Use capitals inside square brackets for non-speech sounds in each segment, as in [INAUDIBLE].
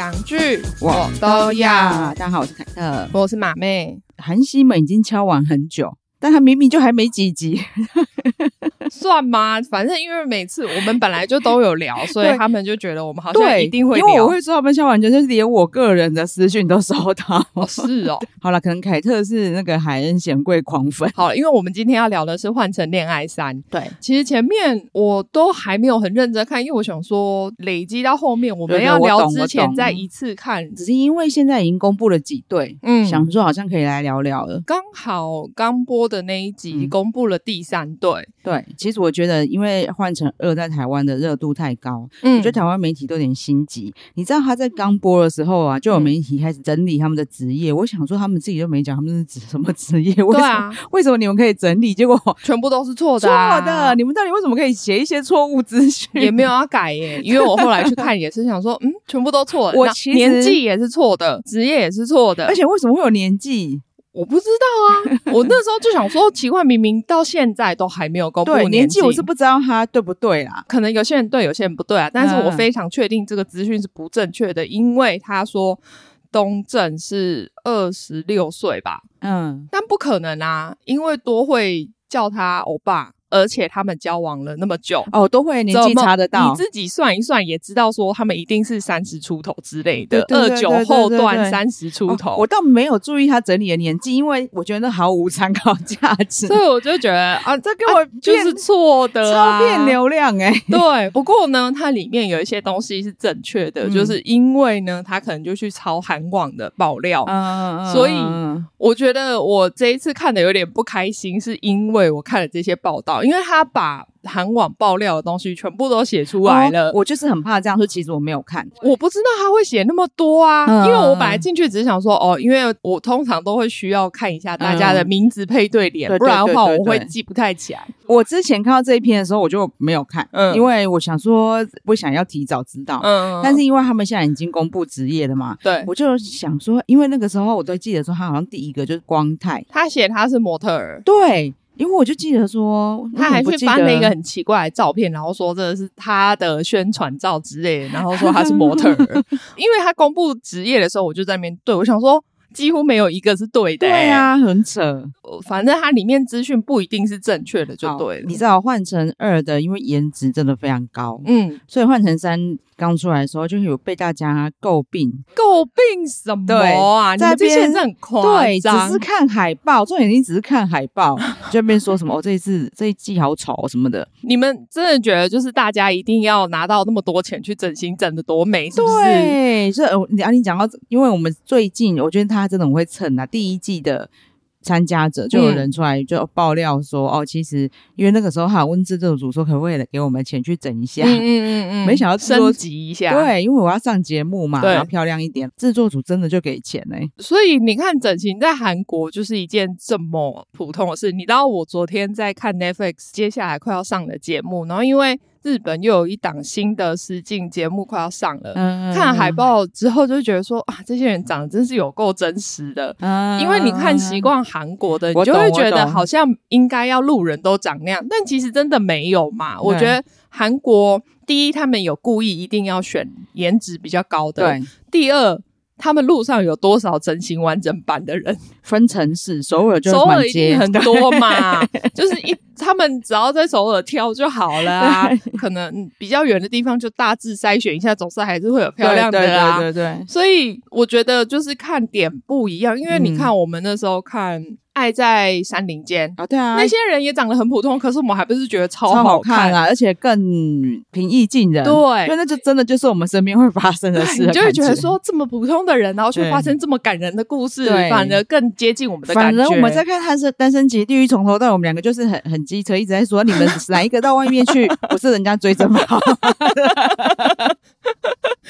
洋剧我都要。大家好，我是凯特，我是马妹。韩熙们已经敲完很久，但他明明就还没几集。算吗？反正因为每次我们本来就都有聊，[LAUGHS] 所以他们就觉得我们好像一定会聊。因为我会说他们笑完全就是连我个人的私讯都收到。哦是哦，[LAUGHS] 好了，可能凯特是那个海恩显贵狂粉。好了，因为我们今天要聊的是《换成恋爱三》。对，其实前面我都还没有很认真看，因为我想说累积到后面我们要聊之前再一次看。只是因为现在已经公布了几对，嗯，想说好像可以来聊聊了。刚好刚播的那一集公布了第三对，嗯、对，其实我觉得因为。换乘二在台湾的热度太高，嗯，我觉得台湾媒体都有点心急。你知道他在刚播的时候啊，就有媒体开始整理他们的职业。嗯、我想说，他们自己都没讲他们是指什么职业，为什么？为什么你们可以整理？结果 [LAUGHS] 全部都是错的、啊，错的。你们到底为什么可以写一些错误资讯？也没有要改耶，因为我后来去看也是想说，嗯，全部都错。我其实年纪也是错的，职业也是错的，而且为什么会有年纪？我不知道啊，我那时候就想说，奇怪，明明到现在都还没有公布年纪，年纪我是不知道他对不对啦。可能有些人对，有些人不对啊。但是我非常确定这个资讯是不正确的，因为他说东正是二十六岁吧，嗯，但不可能啊，因为多会叫他欧巴。而且他们交往了那么久哦，都会年纪查得到。你自己算一算，也知道说他们一定是三十出头之类的，二九后段三十出头。我倒没有注意他整理的年纪，因为我觉得那毫无参考价值。[LAUGHS] 所以我就觉得啊，[LAUGHS] 这跟我就是错的，超骗流量哎。对，不过呢，它里面有一些东西是正确的，就是因为呢，他可能就去抄韩网的爆料，嗯所以我觉得我这一次看的有点不开心，是因为我看了这些报道。因为他把韩网爆料的东西全部都写出来了，哦，我就是很怕这样说。其实我没有看，我不知道他会写那么多啊。嗯、因为我本来进去只是想说，哦，因为我通常都会需要看一下大家的名字配对脸，嗯、不然的话我会记不太起来。我之前看到这一篇的时候，我就没有看，嗯，因为我想说不想要提早知道，嗯，但是因为他们现在已经公布职业了嘛，对，我就想说，因为那个时候我都记得说他好像第一个就是光泰，他写他是模特儿，对。因为我就记得说，他还去翻了一个很奇怪的照片，然后说这是他的宣传照之类的，然后说他是模特儿。[LAUGHS] 因为他公布职业的时候，我就在那边对，我想说几乎没有一个是对的。对啊，很扯。反正它里面资讯不一定是正确的，就对了。你知道换成二的，因为颜值真的非常高，嗯，所以换成三。刚出来的时候，就有被大家诟病，诟病什么啊？在这些人很夸张，对，只是看海报，重点你只是看海报，就那边说什么哦，这一次这一季好丑什么的。你们真的觉得就是大家一定要拿到那么多钱去整形，整的多美，是不是？对，所以你啊，你讲到，因为我们最近我觉得他真的很会蹭啊，第一季的。参加者就有人出来就爆料说，嗯、哦，其实因为那个时候哈温制作组说可不可以给我们钱去整一下，嗯嗯嗯，没想到升级一下，对，因为我要上节目嘛，对然后漂亮一点，制作组真的就给钱呢。所以你看整形在韩国就是一件这么普通的事。你知道我昨天在看 Netflix 接下来快要上的节目，然后因为。日本又有一档新的实境节目快要上了，嗯、看了海报之后就觉得说啊，这些人长得真是有够真实的。嗯、因为你看习惯韩国的，你就会觉得好像应该要路人都长那样，但其实真的没有嘛。对我觉得韩国第一，他们有故意一定要选颜值比较高的；第二。他们路上有多少整形完整版的人？分城市，首尔就首尔一定很多嘛，[LAUGHS] 就是一他们只要在首尔挑就好了啊。可能比较远的地方就大致筛选一下，总是还是会有漂亮的啊。对对对对，所以我觉得就是看点不一样，因为你看我们那时候看。爱在山林间啊，对啊，那些人也长得很普通，可是我们还不是觉得超好看，超好看啊，而且更平易近人。对，因为那就真的就是我们身边会发生的事的，你就会觉得说这么普通的人，然后却发生这么感人的故事，反而更接近我们的感觉。反正我们在看《单身单身级地狱》，从头到尾我们两个就是很 [LAUGHS] 很机车，一直在说你们哪一个到外面去，[LAUGHS] 不是人家追着跑。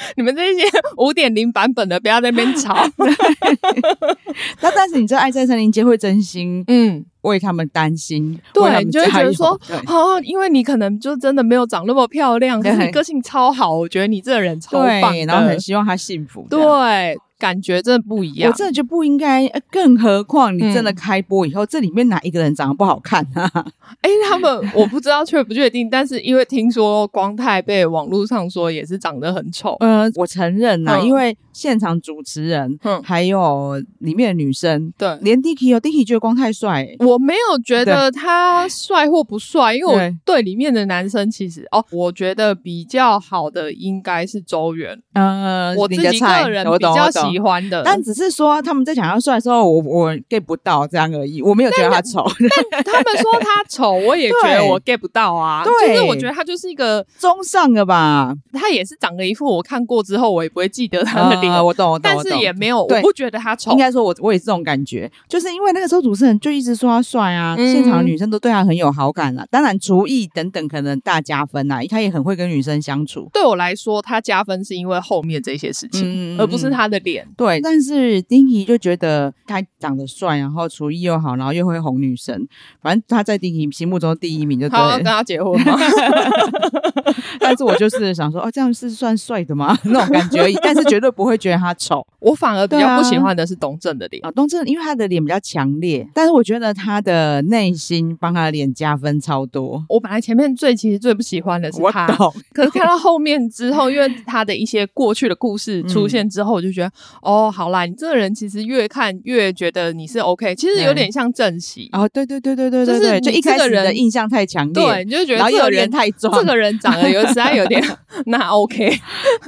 [LAUGHS] 你们这些 [LAUGHS] 五点零版本的，不要在那边吵。[LAUGHS] 那但是你这爱在森林街会真心嗯为他们担心，对，你就会觉得说对哦，因为你可能就真的没有长那么漂亮，可是你个性超好，我觉得你这个人超棒，然后很希望他幸福。对，感觉真的不一样。我真的就不应该，更何况你真的开播以后，嗯、这里面哪一个人长得不好看啊？[LAUGHS] 哎、欸，他们我不知道确不确定，但是因为听说光太被网络上说也是长得很丑。呃，我承认呐，嗯、因为现场主持人，嗯，还有里面的女生，对，连 Dicky 哦，Dicky 觉得光太帅，我没有觉得他帅或不帅，因为我对。里面的男生其实哦，我觉得比较好的应该是周元，嗯，我自己个人比较喜欢的，但只是说他们在讲他帅的时候，我我 get 不到这样而已，我没有觉得他丑，但 [LAUGHS] 他们说他丑，我也觉得我 get 不到啊，对，就是我觉得他就是一个中上的吧，他也是长了一副我看过之后我也不会记得他的脸，我懂，我懂，但是也没有，我不觉得他丑，应该说我我也是这种感觉，就是因为那个时候主持人就一直说他帅啊，现场的女生都对他很有好感啊，当然厨艺等等可能大加分啊，他也很会跟女生相处，对我来说他加分是因为后面这些事情，而不是他的脸，对，但是丁仪就觉得他长得帅，然后厨艺又好，然后又会哄女生，反正他在丁仪心目中第一名就对了，他要跟他结婚吗？[LAUGHS] 但是我就是想说，哦，这样是算帅的吗？[LAUGHS] 那种感觉，但是绝对不会觉得他丑。我反而比较不喜欢的是东正的脸啊，东正因为他的脸比较强烈，但是我觉得他的内心帮他的脸加分超多。我本来前面最其实最不喜欢的是他，可是看到后面之后，因为他的一些过去的故事 [LAUGHS] 出现之后，我就觉得，嗯、哦，好啦，你这个人其实越看越觉得你是 OK，其实有点像正喜哦，对对对对对对，就是就一开始的印象太强烈，对，你就觉得这个人太壮，这个人长得有实在有点 [LAUGHS] 那 OK，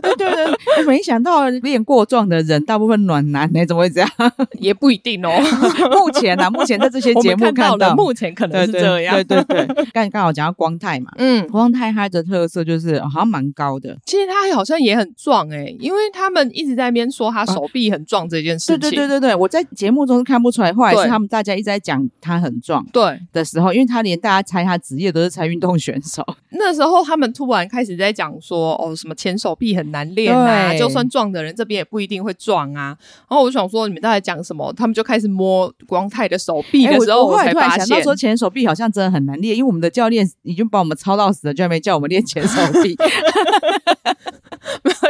对对对，没想到练过壮的人大部分暖男呢，怎么会这样？[LAUGHS] 也不一定哦。目前呢，目前在这些节目看到，目前可能是这样。对对对，刚刚好讲到光太嘛，嗯，光太他的特色就是好像蛮高的。其实他好像也很壮诶，因为他们一直在那边说他手臂很壮这件事情。对对对对对，我在节目中是看不出来，后来是他们大家一直在讲他很壮，对的时候，因为他连大家猜他职业都是猜运动选手。那时候他们突然开始在讲说，哦，什么前手臂很难练啊，就算壮的人这边也不一定会壮啊。然后我就想说，你们到底讲什么？他们就开始摸光泰的手臂的时候，我才发现，想到说前手臂好像真的很难练，因为我们的教练已经把我们操到死了，居然没叫我们练前手臂。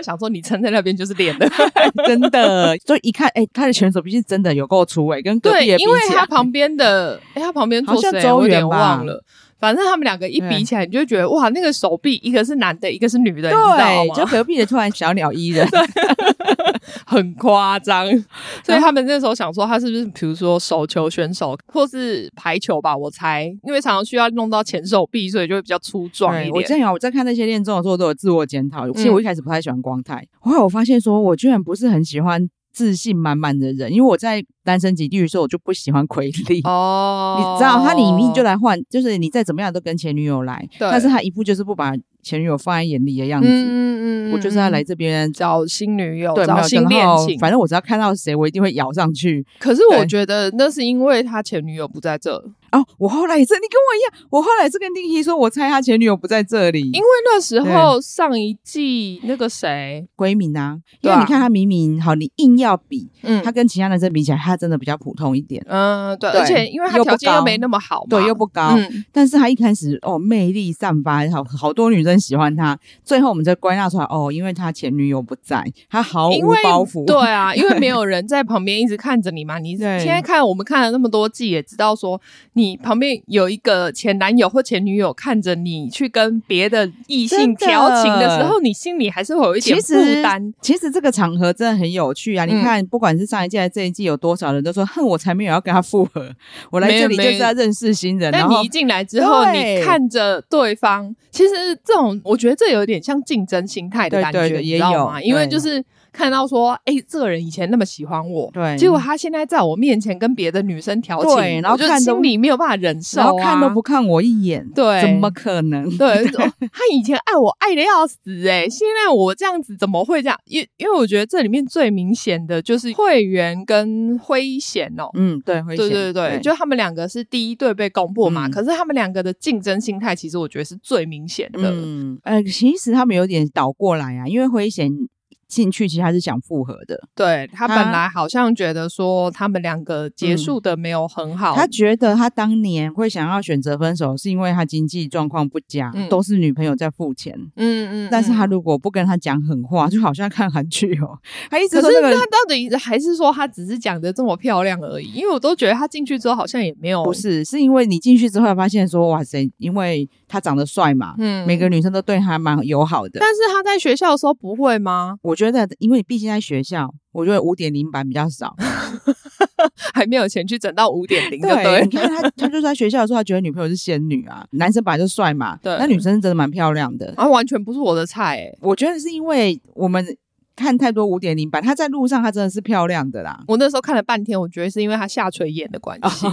想说你撑在那边就是练的，[LAUGHS] 真的。所以一看，哎，他的选手毕竟真的有够粗诶，跟隔壁对，因为他旁边的，哎，他旁边坐谁？我有点忘了。反正他们两个一比起来，你就觉得哇，那个手臂一个是男的，一个是女的，你知道吗？[LAUGHS] 就隔壁的突然小鸟依人，很夸张。[LAUGHS] 所以他们那时候想说，他是不是比如说手球选手，或是排球吧？我猜，因为常常需要弄到前手臂，所以就会比较粗壮一点。我之前我在看那些练重的时候，都有自我检讨。其实我一开始不太喜欢光太，后来我发现说，我居然不是很喜欢自信满满的人，因为我在。单身级地狱的时候，我就不喜欢奎力哦，[LAUGHS] 你知道他里面就来换，就是你再怎么样都跟前女友来，对但是他一步就是不把前女友放在眼里的样子。嗯嗯嗯，我就是要来这边找新女友，对，找新恋情。反正我只要看到谁，我一定会咬上去。可是我觉得那是因为他前女友不在这哦。我后来也是，你跟我一样，我后来是跟丁希说，我猜他前女友不在这里，因为那时候上一季那个谁闺蜜啊，因为你看他明明好，你硬要比，嗯，他跟其他男生比起来，他。他真的比较普通一点，嗯，对，而且因为他条件又没那么好，对，又不高，但是他一开始哦，魅力散发，好好多女生喜欢他。最后我们再归纳出来，哦，因为他前女友不在，他毫无包袱，[LAUGHS] 对啊，因为没有人在旁边一直看着你嘛。你现在看我们看了那么多季，也知道说你旁边有一个前男友或前女友看着你去跟别的异性调情的时候，你心里还是会有一点负担。其实这个场合真的很有趣啊！你看，不管是上一季还是这一季，有多少。人都说恨我才没有要跟他复合，我来这里就是要认识新人。但你一进来之后，你看着对方，其实这种我觉得这有点像竞争心态的感觉，对对对，也有，你知道吗？因为就是。看到说，哎，这个人以前那么喜欢我，对，结果他现在在我面前跟别的女生调情，对，然后就心里没有办法忍受，然后看都不看我一眼，对，怎么可能？对，他以前爱我爱的要死，哎，现在我这样子怎么会这样？因因为我觉得这里面最明显的就是会员跟辉贤哦，嗯，对，辉贤，对对对，就他们两个是第一对被攻破嘛，可是他们两个的竞争心态，其实我觉得是最明显的。嗯，呃，其实他们有点倒过来啊，因为辉贤。进去其实还是想复合的。对，他本来好像觉得说他们两个结束的没有很好，嗯，他觉得他当年会想要选择分手，是因为他经济状况不佳，嗯，都是女朋友在付钱。嗯嗯，嗯，但是他如果不跟他讲狠话，就好像看韩剧哦，他一直说，那个，可是他到底还是说他只是讲的这么漂亮而已？因为我都觉得他进去之后好像也没有，不是，是因为你进去之后发现说哇塞，因为他长得帅嘛，嗯，每个女生都对他蛮友好的。但是他在学校的时候不会吗？我觉得，因为你毕竟在学校，我觉得五点零版比较少，[LAUGHS] 还没有钱去整到五点零。对，你看他，他就在学校的时候，他觉得女朋友是仙女啊，男生本来就帅嘛，对，那女生真的蛮漂亮的，啊，完全不是我的菜，欸。我觉得是因为我们。看太多五点零版，她在路上她真的是漂亮的啦。我那时候看了半天，我觉得是因为她下垂眼的关系，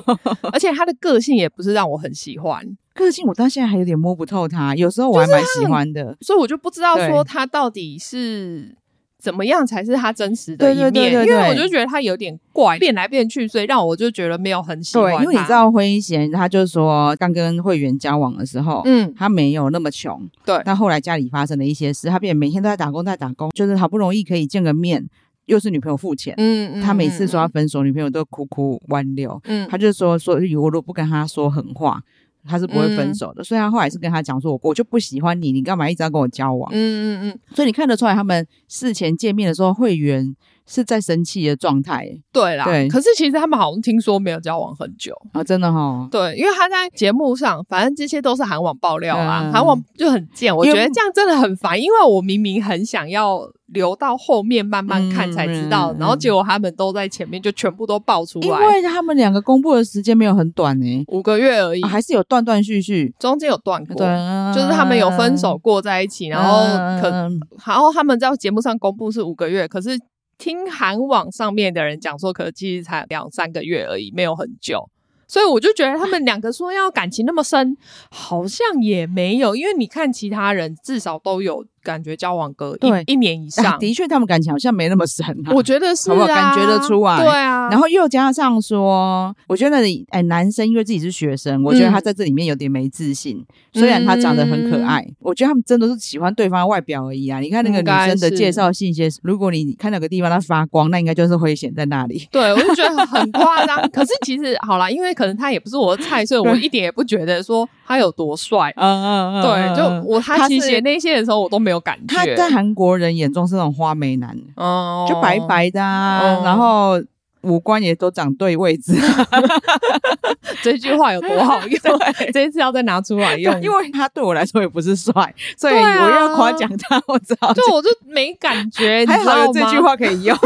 而且她的个性也不是让我很喜欢。个性我到现在还有点摸不透她，有时候我还蛮喜欢的，所以我就不知道说她到底是。怎么样才是他真实的一面？对对对对对，因为我就觉得他有点怪，变来变去，所以让我就觉得没有很喜欢。对，因为你知道婚姻贤，他就说刚跟会员交往的时候，嗯，他没有那么穷，对，他后来家里发生了一些事，他变每天都在打工，在打工，就是好不容易可以见个面，又是女朋友付钱，嗯嗯，他每次说要分手，嗯、女朋友都苦苦挽留，嗯，他就说说我如果不跟他说狠话。他是不会分手的，嗯、所以他后来是跟他讲说：“我我就不喜欢你，你干嘛一直要跟我交往？”嗯嗯嗯。所以你看得出来，他们事前见面的时候，会员是在生气的状态。对啦，对。可是其实他们好像听说没有交往很久啊，真的哈、哦。对，因为他在节目上，反正这些都是韩网爆料啊，韩、嗯、网就很贱。我觉得这样真的很烦，因为我明明很想要。留到后面慢慢看才知道，然后结果他们都在前面就全部都爆出来，因为他们两个公布的时间没有很短呢、欸，五个月而已，啊、还是有断断续续，中间有断过，对，就是他们有分手过在一起，然后可、嗯、然后他们在节目上公布是五个月，可是听韩网上面的人讲说，可能其实才两三个月而已，没有很久。所以我就觉得他们两个说要感情那么深，好像也没有，因为你看其他人至少都有感觉交往个一一年以上，啊、[LAUGHS] 的确他们感情好像没那么深、啊。[LAUGHS] 我觉得是啊，好好感觉得出来。对啊，然后又加上说，我觉得哎，男生因为自己是学生，我觉得他在这里面有点没自信。嗯、虽然他长得很可爱，嗯、我觉得他们真的是喜欢对方的外表而已啊。你看那个女生的介绍信息，如果你看到个地方它发光，那应该就是会显在那里。对，我就觉得很夸张。[LAUGHS] 可是其实好啦，因为可能他也不是我的菜，所以我一点也不觉得说他有多帅。嗯嗯嗯，对，就我他其实写那些的时候，我都没有感觉。他在韩国人眼中是那种花美男，哦，就白白的，啊，哦、然后。五官也都长对位置，[LAUGHS] 这句话有多好用？[LAUGHS] 这一次要再拿出来用，因为他对我来说也不是帅，所以我要夸奖他。我知道，就我就没感觉，[LAUGHS] 还好有这句话可以用。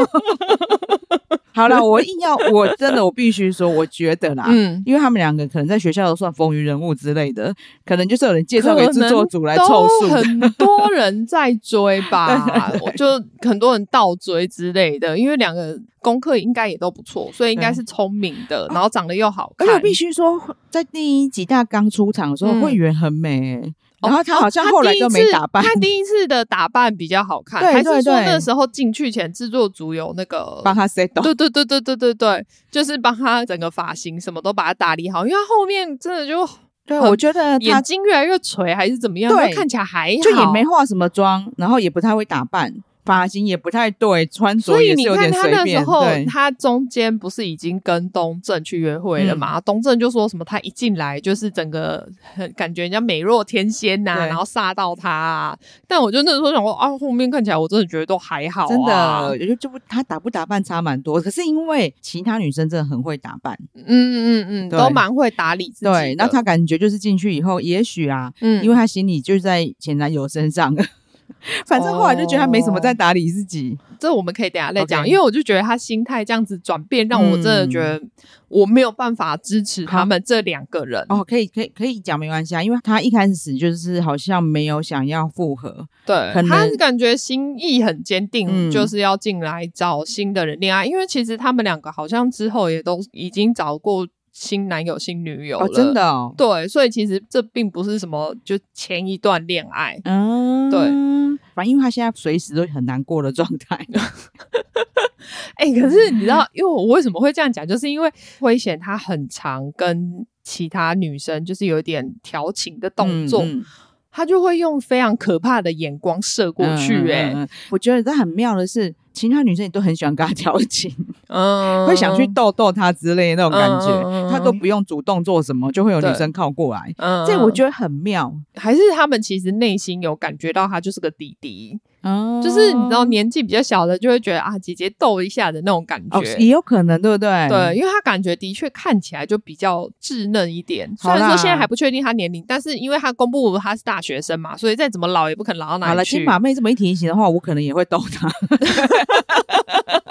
好了，我硬要，我真的我必须说，我觉得啦，嗯，因为他们两个可能在学校都算风云人物之类的，可能就是有人介绍给制作组来凑数，很多人在追吧，[LAUGHS] 我就很多人倒追之类的，因为两个功课应该也都不错，所以应该是聪明的，然后长得又好看。而且我必须说，在第一集大刚出场的时候，会员很美。然后他好像后来都没打扮，他第一次的打扮比较好看，还是说那时候进去前制作组有那个帮他 set？对对对对对对对，就是帮他整个发型什么都把它打理好，因为他后面真的就对，我觉得眼睛越来越垂还是怎么样，对，看起来还好，就也没化什么妆，然后也不太会打扮。发型也不太对，穿着也是有点随便。所以你看他那时候，他中间不是已经跟东正去约会了嘛？嗯、东正就说什么他一进来就是整个很感觉人家美若天仙呐、啊，然后煞到他、啊。但我就那时候想说啊，后面看起来我真的觉得都还好、啊，真的，也就就不他打不打扮差蛮多。可是因为其他女生真的很会打扮，嗯嗯嗯，都蛮会打理自己。对，那他感觉就是进去以后，也许啊，嗯，因为他心里就是在前男友身上。[LAUGHS] 反正后来就觉得他没什么在打理自己，哦、这我们可以等下再讲。因为我就觉得他心态这样子转变，让我真的觉得我没有办法支持他们这两个人。哦，可以，可以，可以讲没关系啊，因为他一开始就是好像没有想要复合，对，他感觉心意很坚定，嗯、就是要进来找新的人恋爱。因为其实他们两个好像之后也都已经找过。新男友、新女友了，哦，真的哦，对，所以其实这并不是什么就前一段恋爱，嗯，对，反正因为他现在随时都很难过的状态。[LAUGHS] 哎、欸，可是你知道，因为我为什么会这样讲，就是因为危险他很常跟其他女生就是有点调情的动作。嗯嗯他就会用非常可怕的眼光射过去、欸。哎、嗯嗯嗯，我觉得这很妙的是，其他女生也都很喜欢跟他调情，[LAUGHS] 嗯，会想去逗逗他之类的那种感觉，嗯、他都不用主动做什么，就会有女生靠过来。嗯，这我觉得很妙，还是他们其实内心有感觉到他就是个弟弟。哦，就是你知道年纪比较小的就会觉得啊，姐姐逗一下的那种感觉，哦、也有可能对不对？对，因为他感觉的确看起来就比较稚嫩一点。虽然说现在还不确定他年龄，但是因为他公布他是大学生嘛，所以再怎么老也不可能老到哪里去。好了，金马妹这么一提醒的话，我可能也会逗他。[LAUGHS]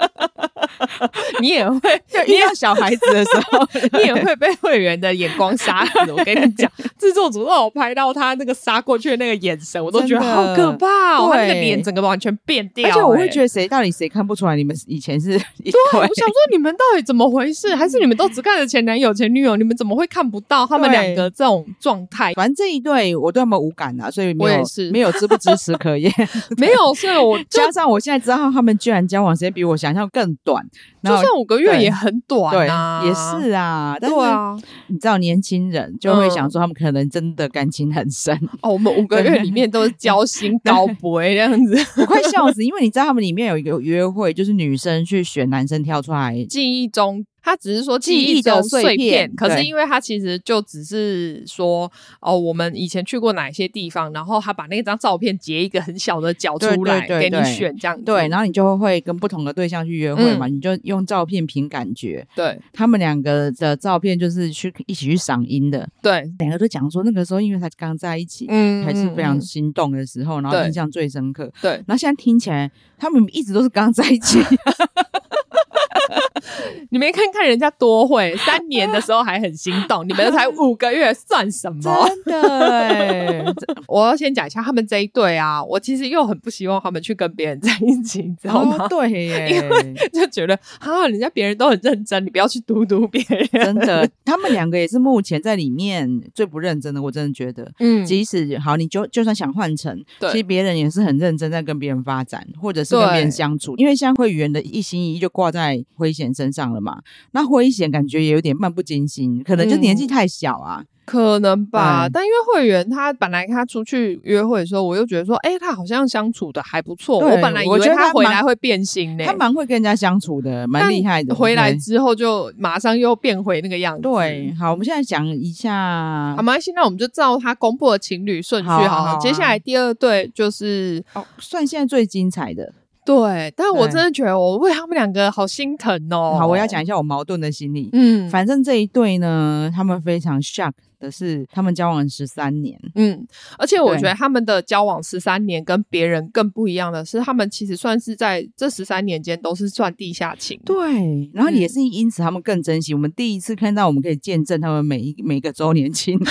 [LAUGHS] 你也会，[LAUGHS] 遇到小孩子的时候，[LAUGHS] 你也会被会员的眼光杀死。我跟你讲，制作组让我拍到他那个杀过去的那个眼神，我都觉得好可怕哦，他那个脸整个完全变掉。而且我会觉得，谁到底谁看不出来？你们以前是一对？我想说，你们到底怎么回事？还是你们都只看着前男友、前女友？你们怎么会看不到他们两个这种状态？反正这一对我对他们无感啊，所以没有我也是没有支不支持可言。没有，所以我加上我现在知道他们居然交往时间比我想象更短。就算五个月也很短啊，也是啊。但是啊，你知道年轻人就会想说，他们可能真的感情很深。哦，我们五个月里面都是交心高博这样子，[LAUGHS] 我快笑死。因为你知道他们里面有一个约会，就是女生去选男生跳出来，记忆中。他只是说记忆的碎片，可是因为他其实就只是说哦，我们以前去过哪些地方，然后他把那张照片截一个很小的角出来给你选这样子，对，然后你就会跟不同的对象去约会嘛，嗯、你就用照片凭感觉。对，他们两个的照片就是去一起去赏樱的，对，两个都讲说那个时候因为他刚在一起，嗯，还是非常心动的时候，然后印象最深刻。对，然后现在听起来他们一直都是刚在一起。[LAUGHS] [LAUGHS] 你没看看人家多会，三年的时候还很心动，你们才五个月算什么？真的，我要先讲一下他们这一对啊，我其实又很不希望他们去跟别人在一起，你知道吗？哦、对耶，因为就觉得啊，人家别人都很认真，你不要去嘟嘟别人。真的，他们两个也是目前在里面最不认真的，我真的觉得。嗯，即使好，你就就算想换成，对其实别人也是很认真在跟别人发展，或者是跟别人相处，因为像会员的一心一意就挂在辉贤身上了嘛。那辉贤感觉也有点漫不经心，可能就年纪太小啊，嗯、可能吧。嗯、但因为会员他本来他出去约会的时候，我又觉得说，哎、欸，他好像相处的还不错。我本来以为他回来会变心呢、欸，他蛮会跟人家相处的，蛮厉害的。回来之后就马上又变回那个样子。对，好，我们现在讲一下，好吗？现在我们就照他公布的情侣顺序，好，好，好，好，接下来第二对就是哦，算现在最精彩的。对，但我真的觉得我为他们两个好心疼哦。好，我要讲一下我矛盾的心理。嗯，反正这一对呢，他们非常 shock 的是，他们交往十三年。嗯，而且我觉得他们的交往十三年跟别人更不一样的是，他们其实算是在这十三年间都是算地下情。对，然后也是因此他们更珍惜。嗯、我们第一次看到，我们可以见证他们每一每个周年庆。[LAUGHS]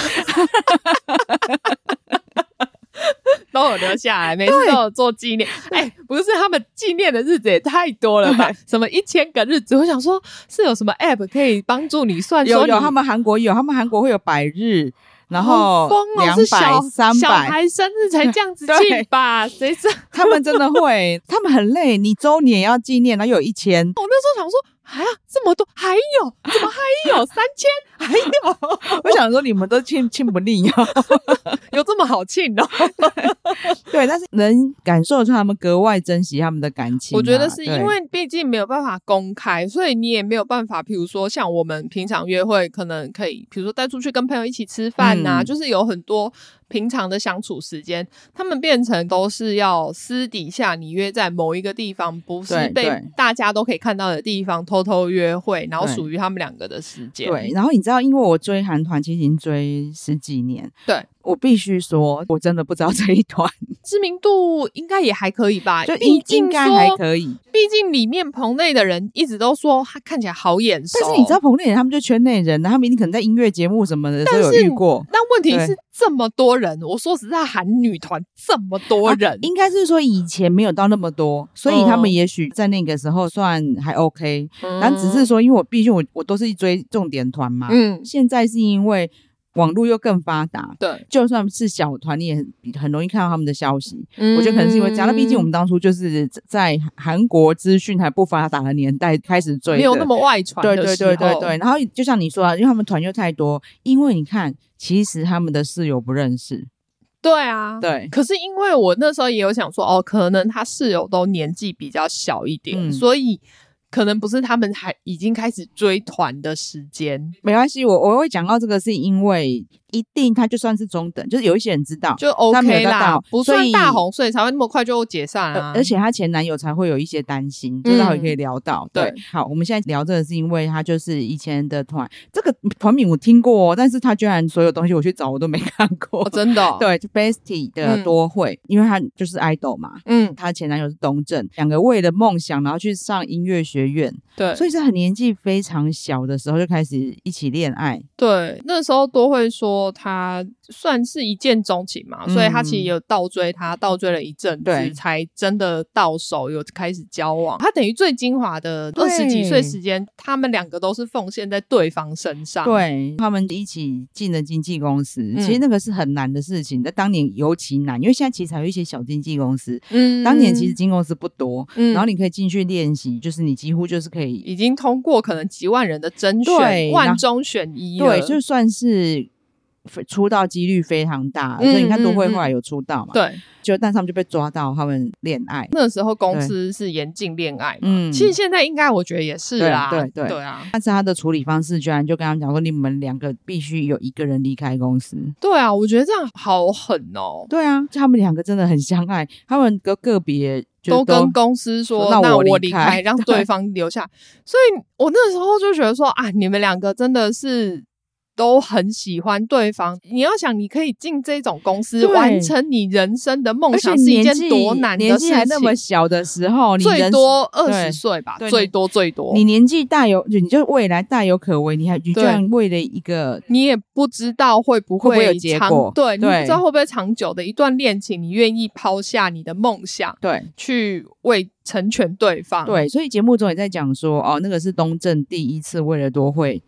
都有留下来，每次都有做纪念。哎、欸，不是他们纪念的日子也太多了吧？[LAUGHS] 什么一千个日子？我想说，是有什么 app 可以帮助你算？有有，他们韩国有，他们韩国会有百日，然后两百、三百，小孩生日才这样子记吧？谁知道他们真的会？他们很累，你周年要纪念，然后有一千。我那时候想说。还要这么多？还有？怎么还有三千？还有？我想说你们都庆庆不腻啊，[LAUGHS] 有这么好庆哦？[LAUGHS] 对，但是能感受出他们格外珍惜他们的感情啊。我觉得是因为毕竟没有办法公开，所以你也没有办法，比如说像我们平常约会，可能可以，比如说带出去跟朋友一起吃饭呐，嗯，就是有很多。平常的相处时间，他们变成都是要私底下你约在某一个地方，不是被大家都可以看到的地方偷偷约会，然后属于他们两个的时间。对，然后你知道，因为我追韩团其实已经追十几年，对。我必须说，我真的不知道 [LAUGHS] 这一团知名度应该也还可以吧？就应应该还可以，毕竟里面棚内的人一直都说他看起来好眼熟。但是你知道棚内人他们就圈内人，他们一定可能在音乐节目什么的都有遇过。但问题是这么多人，我说实在，韩女团这么多人，应该是说以前没有到那么多，所以他们也许在那个时候算还 OK。但只是说，因为我毕竟我我都是一追重点团嘛，嗯，现在是因为。网络又更发达，对，就算是小团，你也很很容易看到他们的消息。嗯，我觉得可能是因为这样，那毕竟我们当初就是在韩国资讯还不发达的年代开始追，没有那么外传。对对对对对。然后就像你说啊，因为他们团又太多，因为你看，其实他们的室友不认识。对啊，对。可是因为我那时候也有想说，哦，可能他室友都年纪比较小一点，嗯、所以。可能不是他们还已经开始追团的时间，没关系。我我会讲到这个，是因为一定他就算是中等，就是有一些人知道就 OK 啦，不算大红，所以才会那么快就解散啊。而且他前男友才会有一些担心，就待会可以聊到。嗯、对，对，好，我们现在聊这个是因为他就是以前的团，这个团名我听过，但是他居然所有东西我去找我都没看过，哦、真的、哦。[LAUGHS] 对，就 Bestie 的多会，嗯、因为他就是 idol 嘛，嗯，她前男友是东正，两个为了梦想然后去上音乐学院，对，所以是很年纪非常小的时候就开始一起恋爱。对，那时候都会说他。算是一见钟情嘛，所以他其实有倒追他，倒追了一阵子，对才真的到手，有开始交往。他等于最精华的二十几岁时间，他们两个都是奉献在对方身上。对，他们一起进了经纪公司，嗯、其实那个是很难的事情，在当年尤其难，因为现在其实还有一些小经纪公司，嗯，当年其实经纪公司不多，嗯，然后你可以进去练习，就是你几乎就是可以已经通过可能几万人的甄选，对万中选一，对，就算是。出道几率非常大，嗯、所以你看都会后来有出道嘛？对，就但他们就被抓到他们恋爱。那时候公司是严禁恋爱嘛，嗯，其实现在应该我觉得也是啦，对对对啊。但是他的处理方式居然就跟他们讲说，你们两个必须有一个人离开公司。对啊，我觉得这样好狠哦。对啊，他们两个真的很相爱，他们个个别都跟公司说，那我离开，让对方留下。所以我那时候就觉得说啊，你们两个真的是。都很喜欢对方。你要想，你可以进这种公司，完成你人生的梦想，是一件多难的事情。年纪还那么小的时候，你最多二十岁吧，最多最多。你年纪大有，你就未来大有可为。你还你居然为了一个，你也不知道会不会，有结果。对，对你不知道会不会长久的一段恋情，你愿意抛下你的梦想，对，去为成全对方。对，所以节目中也在讲说，哦，那个是东正第一次为了多会。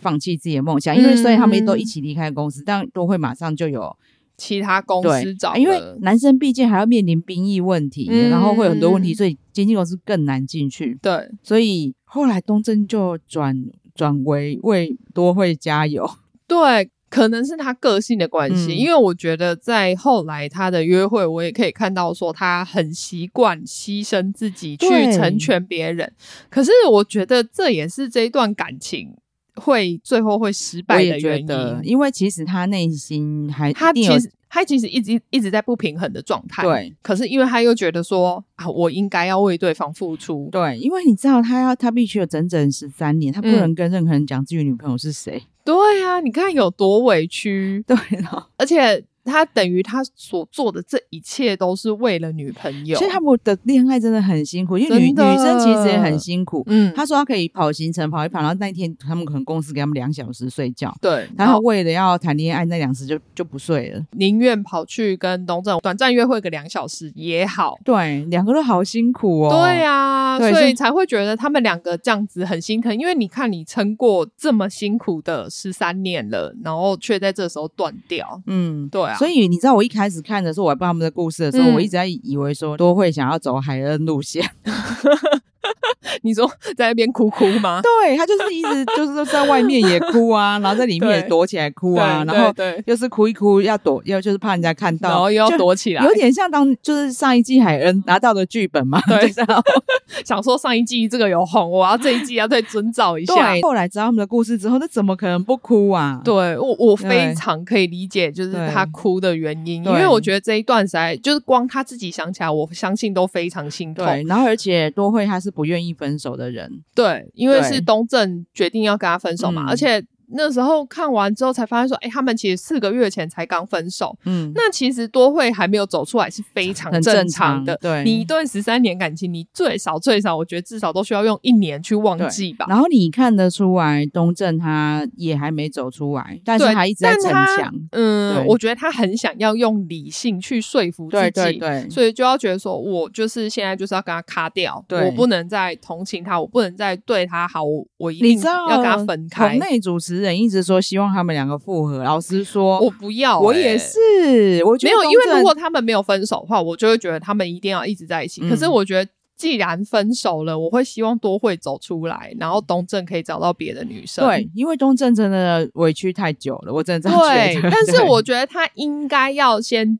放弃自己的梦想，因为所以他们都一起离开公司，嗯、但都会马上就有其他公司找。因为男生毕竟还要面临兵役问题，嗯、然后会有很多问题，所以经纪公司更难进去。对，所以后来东正就转转为为多会加油。对，可能是他个性的关系，嗯、因为我觉得在后来他的约会，我也可以看到说他很习惯牺牲自己去成全别人。可是我觉得这也是这一段感情。会最后会失败的原因，因为其实他内心还他其实他其实一直一直在不平衡的状态。对，可是因为他又觉得说啊，我应该要为对方付出。对，因为你知道他要他必须有整整十三年，他不能跟任何人讲自己女朋友是谁。嗯、对啊，你看有多委屈。对了，而且。他等于他所做的这一切都是为了女朋友，其实他们的恋爱真的很辛苦，因为女女生其实也很辛苦。嗯，他说他可以跑行程跑一跑，然后那一天他们可能公司给他们两小时睡觉，对，然后为了要谈恋爱那两时就就不睡了，宁愿跑去跟东正短暂约会个两小时也好。对，两个都好辛苦哦。对啊，对所以才会觉得他们两个这样子很心疼，因为你看你撑过这么辛苦的十三年了，然后却在这时候断掉。嗯，对啊，所以你知道我一开始看的时候，我还不知道他们的故事的时候，嗯、我一直在以为说多会想要走海恩路线。[LAUGHS] 你说 [LAUGHS] 在那边哭哭吗？对，他就是一直就是在外面也哭啊，然后在里面也躲起来哭啊，然后对，又是哭一哭要躲，要就是怕人家看到，然后又要躲起来，有点像当就是上一季海恩拿到的剧本嘛，对，[LAUGHS] [LAUGHS] 想说上一季这个有红，我要这一季要再遵照一下。后来知道他们的故事之后，那怎么可能不哭啊？对我我非常可以理解，就是他哭的原因，因为我觉得这一段实在就是光他自己想起来，我相信都非常心痛。对，然后而且多惠他是不愿意分手的人，对，因为是东正决定要跟他分手嘛，而且。那时候看完之后才发现说，哎、欸，他们其实四个月前才刚分手。嗯，那其实多会还没有走出来是非常正常的。常对，你一段十三年感情，你最少最少，我觉得至少都需要用一年去忘记吧。然后你看得出来，东正他也还没走出来，但是他一直在逞强。嗯，我觉得他很想要用理性去说服自己，对对对，所以就要觉得说，我就是现在就是要跟他卡掉，对我不能再同情他，我不能再对他好，我我一定要跟他分开。棚内主持。人一直说希望他们两个复合，老实说，我不要、欸，我也是，我觉得没有，因为如果他们没有分手的话，我就会觉得他们一定要一直在一起。嗯、可是我觉得既然分手了，我会希望多会走出来，然后东正可以找到别的女生。对，因为东正真的委屈太久了，我真的觉得。对，但是我觉得他应该要先。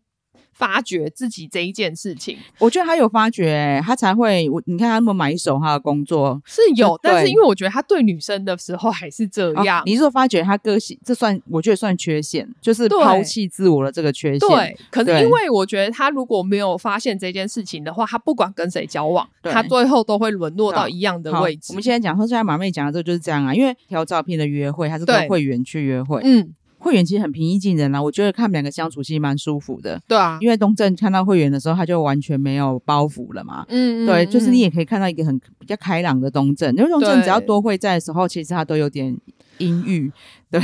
发掘自己这一件事情，我觉得他有发掘、欸，他才会。我你看他那么买手，他的工作是有，但是因为我觉得他对女生的时候还是这样。哦、你是说发掘他个性，这算我觉得算缺陷，就是抛弃自我的这个缺陷。对，可是因为我觉得他如果没有发现这件事情的话，他不管跟谁交往，他最后都会沦落到一样的位置。我们现在讲说，现在马妹讲的这个就是这样啊，因为挑照片的约会，他是跟会员去约会，嗯。会员其实很平易近人啦、啊，我觉得看他们两个相处其实蛮舒服的。对啊，因为东正看到会员的时候，他就完全没有包袱了嘛。嗯，对，就是你也可以看到一个很比较开朗的东正。因为东正只要多会在的时候，其实他都有点阴郁。对，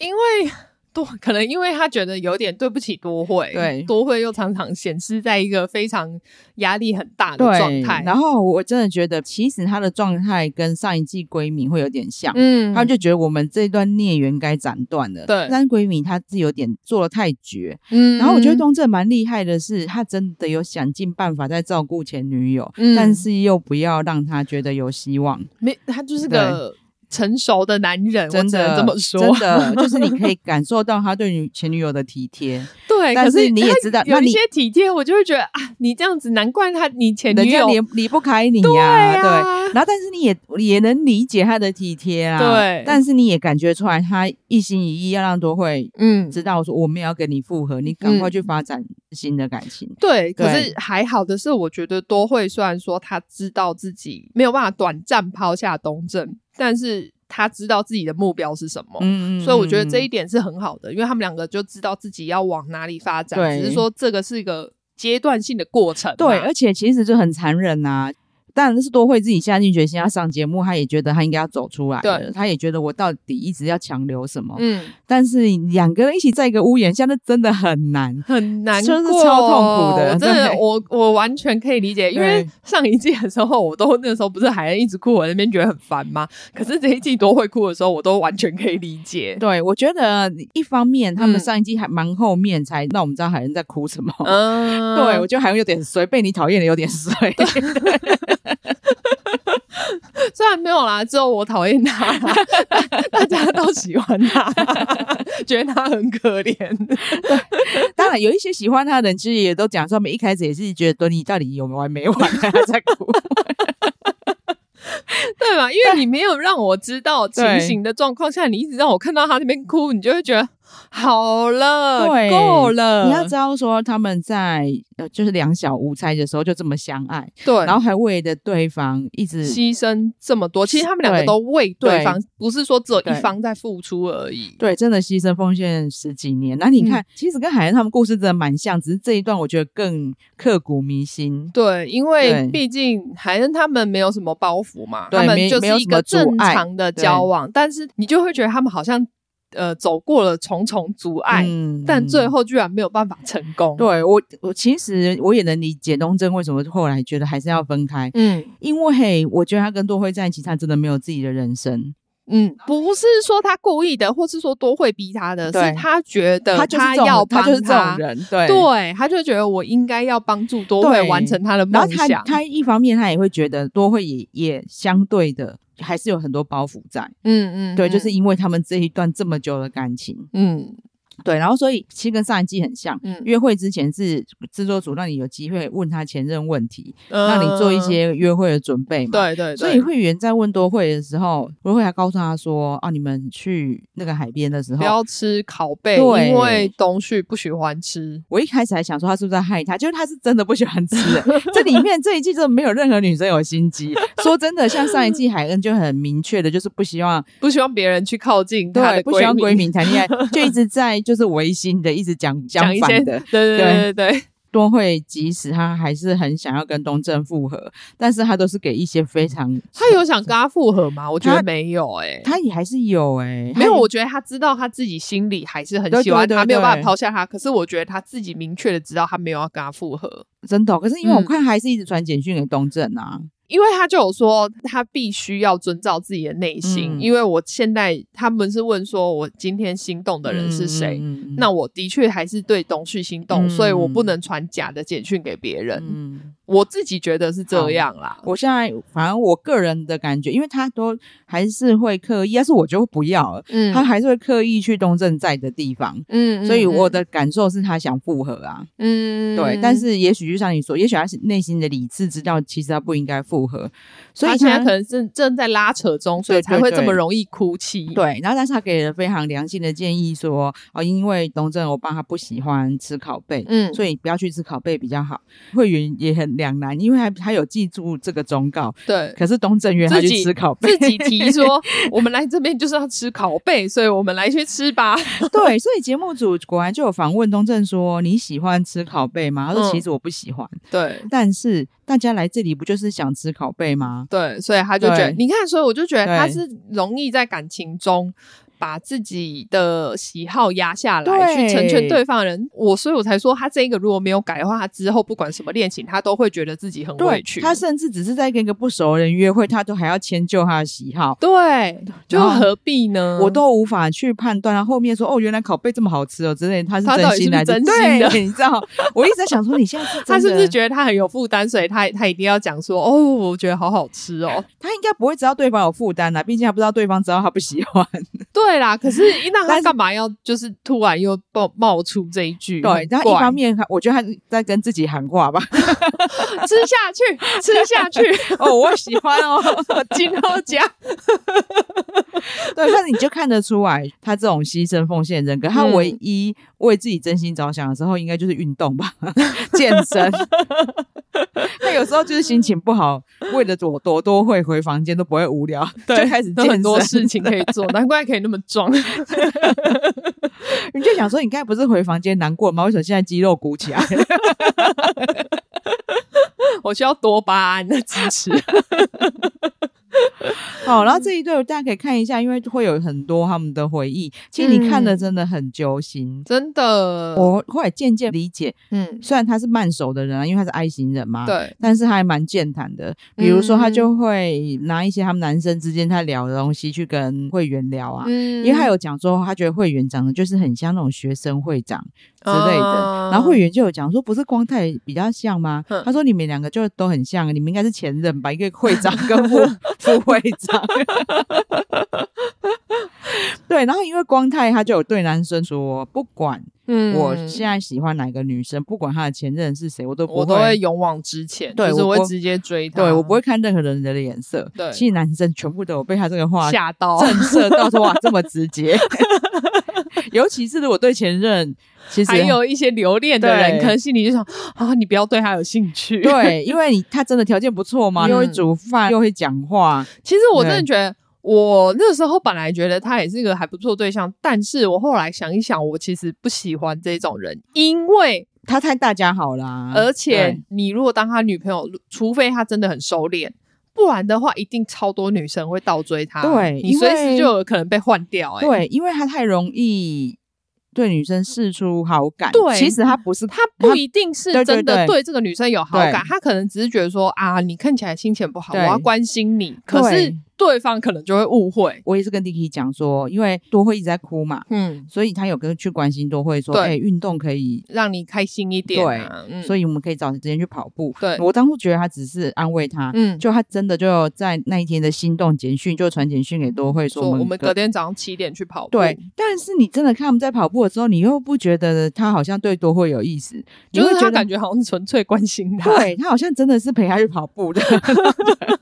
因为。多 [LAUGHS] 可能因为他觉得有点对不起多会，对多会又常常显示在一个非常压力很大的状态。然后我真的觉得，其实他的状态跟上一季闺蜜会有点像，嗯，他就觉得我们这段孽缘该斩断了。对，但闺蜜她是有点做得太绝，嗯。然后我觉得东正蛮厉害的是，他真的有想尽办法在照顾前女友，嗯，但是又不要让他觉得有希望。没，他就是个。成熟的男人，真的这么说，真的 [LAUGHS] 就是你可以感受到他对女前女友的体贴。对，但是你也知道，有一些体贴，我就会觉得啊，你这样子，难怪他你前女友离离不开你呀。对，然后但是你也也能理解他的体贴啊。对，但是你也感觉出来，他一心一意要让多惠嗯知道说我们要跟你复合，你赶快去发展新的感情。对，可是还好的是，我觉得多惠虽然说他知道自己没有办法短暂抛下东正。但是他知道自己的目标是什么，嗯，所以我觉得这一点是很好的，因为他们两个就知道自己要往哪里发展，只是说这个是一个阶段性的过程，对，而且其实就很残忍呐、啊。当然是多会自己下定决心要上节目，他也觉得他应该要走出来。对，他也觉得我到底一直要强留什么？嗯，但是两个人一起在一个屋檐下，那真的很难，很难过，就是超痛苦的。真的，我我完全可以理解，因为上一季的时候，我都那个时候不是还一直哭，我那边觉得很烦吗？可是这一季多会哭的时候，我都完全可以理解。对，我觉得一方面他们上一季还蛮后面才让我们知道海恩在哭什么。嗯，[LAUGHS] 对，我觉得海恩有点衰，被你讨厌的有点衰。[LAUGHS] [LAUGHS] 对。[LAUGHS] 虽然没有啦，只有我讨厌他，[LAUGHS] 大家都喜欢他，[LAUGHS] 觉得他很可怜。对，当然有一些喜欢他的人，其实也都讲说，他们一开始也是觉得你到底有完没完，还在哭，对吧？因为你没有让我知道情形的状况下，你一直让我看到他那边哭，你就会觉得。好了，对，够了。你要知道说他们在呃，就是两小无猜的时候就这么相爱，对，然后还为了对方一直牺牲这么多。其实他们两个都为对方，不是说只有一方在付出而已。对，真的牺牲奉献十几年。那你看，嗯、其实跟海恩他们故事真的蛮像，只是这一段我觉得更刻骨铭心。对，因为毕竟海恩他们没有什么包袱嘛，他们就是一个正常的交往，但是你就会觉得他们好像。呃，走过了重重阻碍，嗯，但最后居然没有办法成功。对，我，我其实我也能理解东征为什么后来觉得还是要分开。嗯，因为我觉得他跟多辉在一起，他真的没有自己的人生。嗯，不是说他故意的，或是说多会逼他的，是他觉得他要帮他，他就是这种人。对，对，他就觉得我应该要帮助多会完成他的梦想。然后他，他一方面他也会觉得多会也也相对的。还是有很多包袱在，嗯嗯，对，就是因为他们这一段这么久的感情，嗯。对，然后所以其实跟上一季很像。嗯，约会之前是制作组让你有机会问他前任问题，嗯、让你做一些约会的准备嘛。对对对。所以会员在问多会的时候，多会还告诉他说：“啊，你们去那个海边的时候，不要吃烤贝，对因为东旭不喜欢吃。”我一开始还想说他是不是在害他，就是他是真的不喜欢吃。这里面这一季真的没有任何女生有心机。说真的，像上一季海恩就很明确的，就是不希望不希望别人去靠近他的闺蜜，不希望闺蜜谈恋爱，就一直在。就是违心的，一直讲讲反的，对对对对对。[LAUGHS] 多会即使他还是很想要跟东正复合，但是他都是给一些非常。他有想跟他复合吗？我觉得没有诶、欸，他也还是有诶、欸，没有。我觉得他知道他自己心里还是很喜欢他，没有办法抛下他。可是我觉得他自己明确的知道他没有要跟他复合，真的。可是因为我看还是一直传简讯给东正啊。嗯因为他就有说，他必须要遵照自己的内心。嗯、因为我现在他们是问说，我今天心动的人是谁？嗯、那我的确还是对董旭心动，嗯、所以我不能传假的简讯给别人。嗯我自己觉得是这样啦。我现在反正我个人的感觉，因为他都还是会刻意，但是我就不要了。嗯，他还是会刻意去东正在的地方。嗯，所以我的感受是他想复合啊。嗯，对。但是也许就像你说，也许他是内心的理智知道，其实他不应该复合，所以现在可能正正在拉扯中，所以才会这么容易哭泣。对，然后但是他给了非常良心的建议说，说哦，因为东正我爸他不喜欢吃烤贝，嗯，所以不要去吃烤贝比较好。会员也很两难，因为他他有记住这个忠告，对。可是东正约他去吃烤贝，自己提说 [LAUGHS] 我们来这边就是要吃烤贝，所以我们来去吃吧。对，所以节目组果然就有访问东正说，你喜欢吃烤贝吗？他说其实我不喜欢，嗯、对。但是大家来这里不就是想吃烤贝吗？对，所以他就觉得你看，所以我就觉得他是容易在感情中。把自己的喜好压下来，去成全对方的人，我所以我才说他这一个如果没有改的话，他之后不管什么恋情，他都会觉得自己很委屈。他甚至只是在跟一个不熟的人约会，他都还要迁就他的喜好。对，就何必呢？我都无法去判断他后面说哦，原来烤贝这么好吃哦之类，他是真心来的，真心的，你知道？我一直在想说，你现在是 [LAUGHS] 他是不是觉得他很有负担，所以他他一定要讲说哦，我觉得好好吃哦。他应该不会知道对方有负担啦，毕竟他不知道对方知道他不喜欢。[LAUGHS] 对啦，可是那他干嘛要就是突然又冒冒出这一句？对，然后一方面我觉得他在跟自己喊话吧，[LAUGHS] 吃下去，吃下去 [LAUGHS] 哦，我喜欢哦，金欧家。[LAUGHS] 对，那你就看得出来，他这种牺牲奉献人格，他唯一为自己真心着想的时候，应该就是运动吧，[LAUGHS] 健身。那有时候就是心情不好，为了躲躲多会回房间都不会无聊，就开始做很多事情可以做，难怪可以那么壮。你就想说，你刚才不是回房间难过吗？为什么现在肌肉鼓起来？[LAUGHS] 我需要多巴胺的支持。[LAUGHS] 好，然后这一对大家可以看一下，因为会有很多他们的回忆。其实你看的真的很揪心，嗯、真的。我后来渐渐理解，嗯，虽然他是慢熟的人啊，因为他是 I 型人嘛，对，但是他还蛮健谈的。比如说，他就会拿一些他们男生之间他聊的东西去跟会员聊啊，嗯，因为他有讲说，他觉得会员长得就是很像那种学生会长之类的。哦、然后会员就有讲说，不是光太比较像吗？嗯、他说你们两个就都很像，你们应该是前任吧？一个会长跟副 [LAUGHS] 副会长。[LAUGHS] 对，然后因为光太他就有对男生说，不管我现在喜欢哪个女生，嗯、不管他的前任是谁，我都不会我都会勇往直前，对，就是我会直接追他，对我不会看任何人的脸色。对，其实男生全部都有被他这个话吓到，震慑到说哇这么直接，[LAUGHS] 尤其是我对前任。其实还有一些留恋的人，可能心里就想啊，你不要对他有兴趣。对，[LAUGHS] 因为你他真的条件不错嘛，又会煮饭，又会讲话。其实我真的觉得，我那时候本来觉得他也是一个还不错对象，但是我后来想一想，我其实不喜欢这种人，因为他太大家好啦。而且你如果当他女朋友，除非他真的很收敛，不然的话，一定超多女生会倒追他。对，你随时就有可能被换掉。哎，对，因为他太容易。对女生示出好感，对，其实他不是，他不一定是真的对这个女生有好感，他可能只是觉得说啊，你看起来心情不好，我要关心你，可是。对方可能就会误会。我也是跟 Dicky 讲说，因为多慧一直在哭嘛，嗯，所以他有跟去关心多慧说，哎，运动可以让你开心一点，对，所以我们可以找时间去跑步。对，我当初觉得他只是安慰他，嗯，就他真的就在那一天的心动简讯，就传简讯给多慧说，我们隔天早上七点去跑步。对，但是你真的看他们在跑步的时候，你又不觉得他好像对多慧有意思，就是他感觉好像是纯粹关心他，对，他好像真的是陪他去跑步的。[LAUGHS]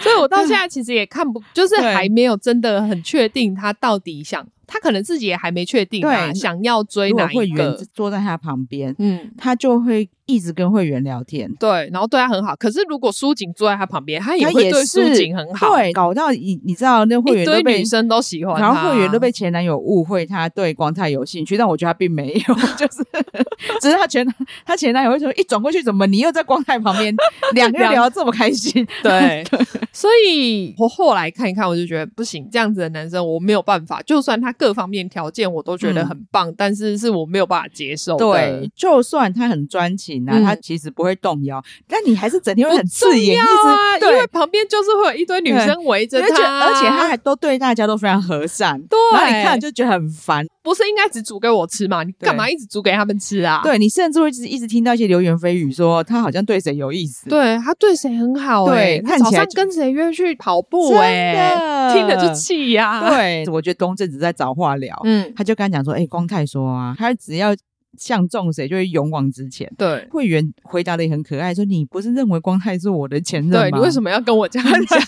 所以，我到现在其实也看不，就是还没有真的很确定他到底想。他可能自己也还没确定啊，想要追哪一个？坐在他旁边，嗯，他就会一直跟会员聊天，对，然后对他很好。可是如果苏锦坐在他旁边，他也会对苏锦很好，对，搞到你你知道那会员都被女生都喜欢，然后会员都被前男友误会他对光太有兴趣，但我觉得他并没有，就是 [LAUGHS] 只是他前他前男友为什么一转过去，怎么你又在光太旁边，两个人聊得这么开心？[LAUGHS] 对，所以我后来看一看，我就觉得不行，这样子的男生我没有办法，就算他。各方面条件我都觉得很棒，嗯、但是是我没有办法接受的。对，就算他很专情啊，嗯、他其实不会动摇，但你还是整天会很刺眼，啊，因为旁边就是会有一堆女生围着他，而且他还都对大家都非常和善，对，然后你看就觉得很烦。不是应该只煮给我吃吗？你干嘛一直煮给他们吃啊？啊？对，你甚至会一直一直听到一些流言蜚语，说他好像对谁有意思，对他对谁很好、欸，对，看起来跟谁约去跑步、欸，哎，听着就气呀、啊。对，我觉得东正只在找话聊，嗯，他就跟他讲说，哎、欸，光太说啊，他只要。相中谁就会勇往直前。对，会员回答的也很可爱，说：“你不是认为光太是我的前任吗？对，你为什么要跟我这样讲？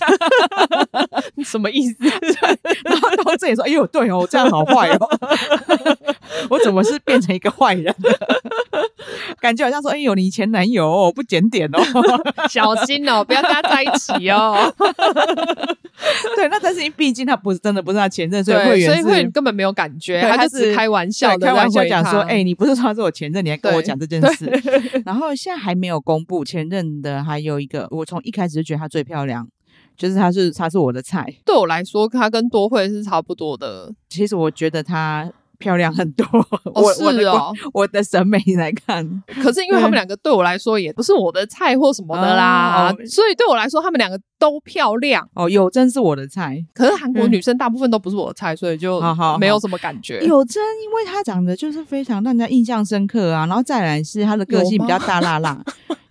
你 [LAUGHS] 什么意思？” [LAUGHS] 然后到这里说：“哎呦，对哦，这样好坏哦，[LAUGHS] 我怎么是变成一个坏人了？感觉好像说：哎呦，你前男友、哦、不检点哦，小心哦，不要跟他在一起哦。”对，那但是因毕竟他不是真的不是他前任，所以会员所以会员根本没有感觉，他就只开玩笑的，开玩笑讲说：“哎、欸，你不是。”他是我前任，你还跟我讲这件事，[LAUGHS] 然后现在还没有公布前任的，还有一个，我从一开始就觉得她最漂亮，就是她是她是我的菜。对我来说，她跟多惠是差不多的。其实我觉得她。漂亮很多，哦我是哦，我的审美来看，可是因为他们两个对我来说也不是我的菜或什么的啦，哦、所以对我来说他们两个都漂亮。哦。有真是我的菜，可是韩国女生大部分都不是我的菜，所以就没有什么感觉。有真，因为她长得就是非常让人家印象深刻啊，然后再来是她的个性比较大辣辣。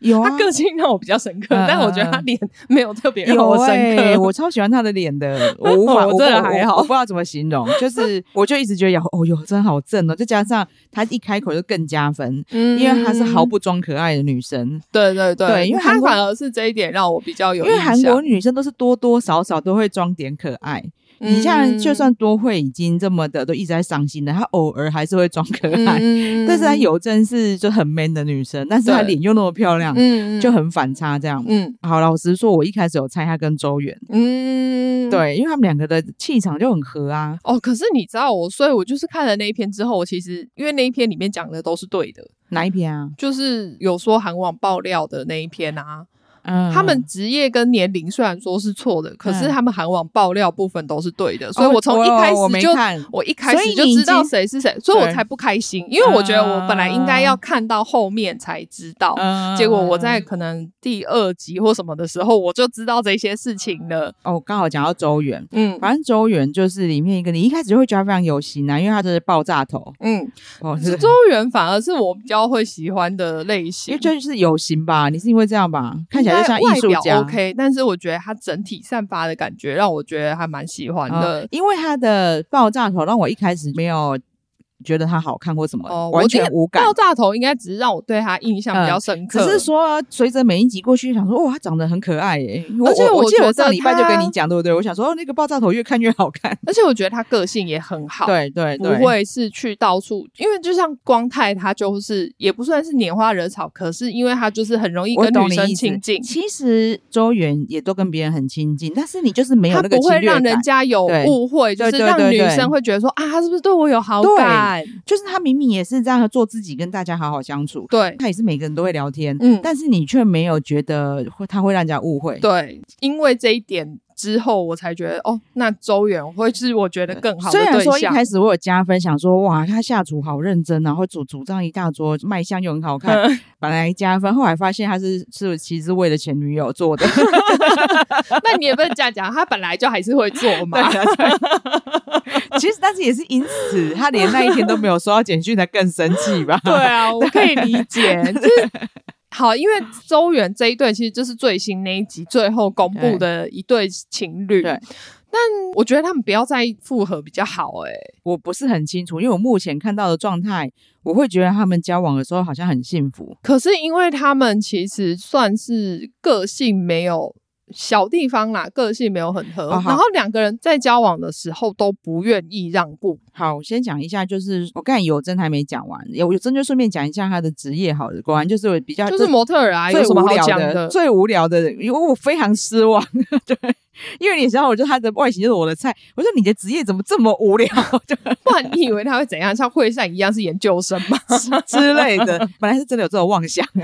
有啊，他个性让我比较深刻，嗯、但我觉得他脸没有特别让我深刻。欸、我超喜欢他的脸的，[LAUGHS] 我无法，我真的还好，我不知道怎么形容，就是 [LAUGHS] 我就一直觉得，哦哟，真好正哦，再加上他一开口就更加分，嗯，因为他是毫不装可爱的女生，对对对，对，因为他反而是这一点让我比较有，因为韩国女生都是多多少少都会装点可爱。你像就算多惠已经这么的都一直在伤心的，她偶尔还是会装可爱。[LAUGHS] 嗯、但是她有真是就很 man 的女生，但是她脸又那么漂亮，嗯，就很反差这样。嗯，好，老实说，我一开始有猜她跟周元，嗯，对，因为他们两个的气场就很合啊。哦，可是你知道我，所以我就是看了那一篇之后，我其实因为那一篇里面讲的都是对的。哪一篇啊？就是有说韩网爆料的那一篇啊。嗯，他们职业跟年龄虽然说是错的，嗯，可是他们韩网爆料部分都是对的，所以我从一开始就，看，我一开始就知道谁是谁，所以我才不开心，因为我觉得我本来应该要看到后面才知道，嗯，结果我在可能第二集或什么的时候我就知道这些事情了。哦，刚好讲到周元，嗯，反正周元就是里面一个你一开始就会觉得非常有型啊，因为他就是爆炸头，嗯，哦，是周元反而是我比较会喜欢的类型，因为就是有型吧，你是因为这样吧，看起来。就像艺术家 OK，但是我觉得他整体散发的感觉让我觉得还蛮喜欢的，嗯，因为他的爆炸头让我一开始没有。觉得他好看或什么，哦、完全无感。爆炸头应该只是让我对他印象比较深刻。只、呃、是说，随着每一集过去，想说，哦，他长得很可爱耶。[LAUGHS] 而且我，我记得我上礼拜就跟你讲，对不对？我想说，哦，那个爆炸头越看越好看。而且我觉得他个性也很好，对对，对，不会是去到处。因为就像光太，他就是也不算是拈花惹草，可是因为他就是很容易跟女生亲近。其实周元也都跟别人很亲近，但是你就是没有那个不会让人家有误会，就是让女生会觉得说啊，他是不是对我有好感？就是他明。明明也是这样做自己，跟大家好好相处。对，他也是每个人都会聊天，嗯，但是你却没有觉得会他会让人家误会。对，因为这一点之后，我才觉得哦，那周元会是我觉得更好的对象。虽然说一开始我有加分，想说哇，他下厨好认真，然后煮煮这样一大桌，卖相又很好看，嗯、本来加分，后来发现他是是其实是为了前女友做的。[LAUGHS] 那你也不能这样讲，他本来就还是会做嘛。其实，但是也是因此，他连那一天都没有收到简讯，才更生气吧？对啊，我可以理解。[LAUGHS] 就是好，因为周元这一对其实就是最新那一集最后公布的一对情侣。对，但我觉得他们不要再复合比较好，欸。哎，我不是很清楚，因为我目前看到的状态，我会觉得他们交往的时候好像很幸福。可是因为他们其实算是个性没有。小地方啦，个性没有很合，哦、然后两个人在交往的时候都不愿意让步。好，我先讲一下，就是我刚才有真还没讲完，有有真就顺便讲一下他的职业。好的，果然就是比较就是模特儿啊，有什么好讲的？最无聊的，因为我非常失望。[LAUGHS] 对。[LAUGHS] 因为你知道，我觉得他的外形就是我的菜。我说你的职业怎么这么无聊？[LAUGHS] 不然 [LAUGHS] 你以为他会怎样？像惠善一样是研究生吗之类的？本来是真的有这种妄想啊。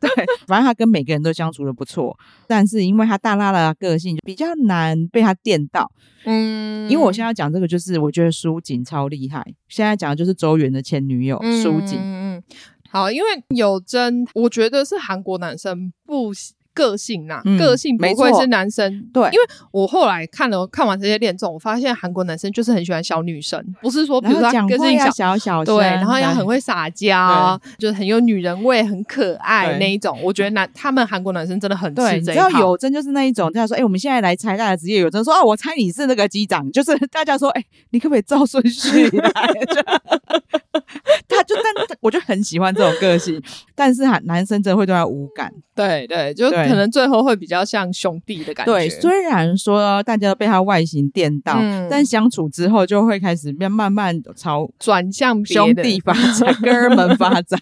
对，反正他跟每个人都相处的不错，但是因为他大剌剌的个性，就比较难被他电到。嗯，因为我现在要讲这个，就是我觉得舒锦超厉害。现在讲的就是周元的前女友舒锦。嗯嗯，好，因为有真，我觉得是韩国男生不。个性呐、啊嗯，个性不会是男生。对，因为我后来看了看完这些恋综，我发现韩国男生就是很喜欢小女生，不是说比如说他个性小小对，然后要很会撒娇，就是很有女人味，很可爱那一种。我觉得男他们韩国男生真的很吃这一套。只要有真就是那一种，他说：“哎、欸，我们现在来猜大家职业。”有真说：“哦，我猜你是那个机长。”就是大家说：“哎、欸，你可不可以照顺序来？” [LAUGHS] 他就但我就很喜欢这种个性，但是哈，男生真的会对他无感。对对，就可能最后会比较像兄弟的感觉。对，虽然说大家都被他外形电到、嗯，但相处之后就会开始变，慢慢朝转向兄弟发展、哥们发展。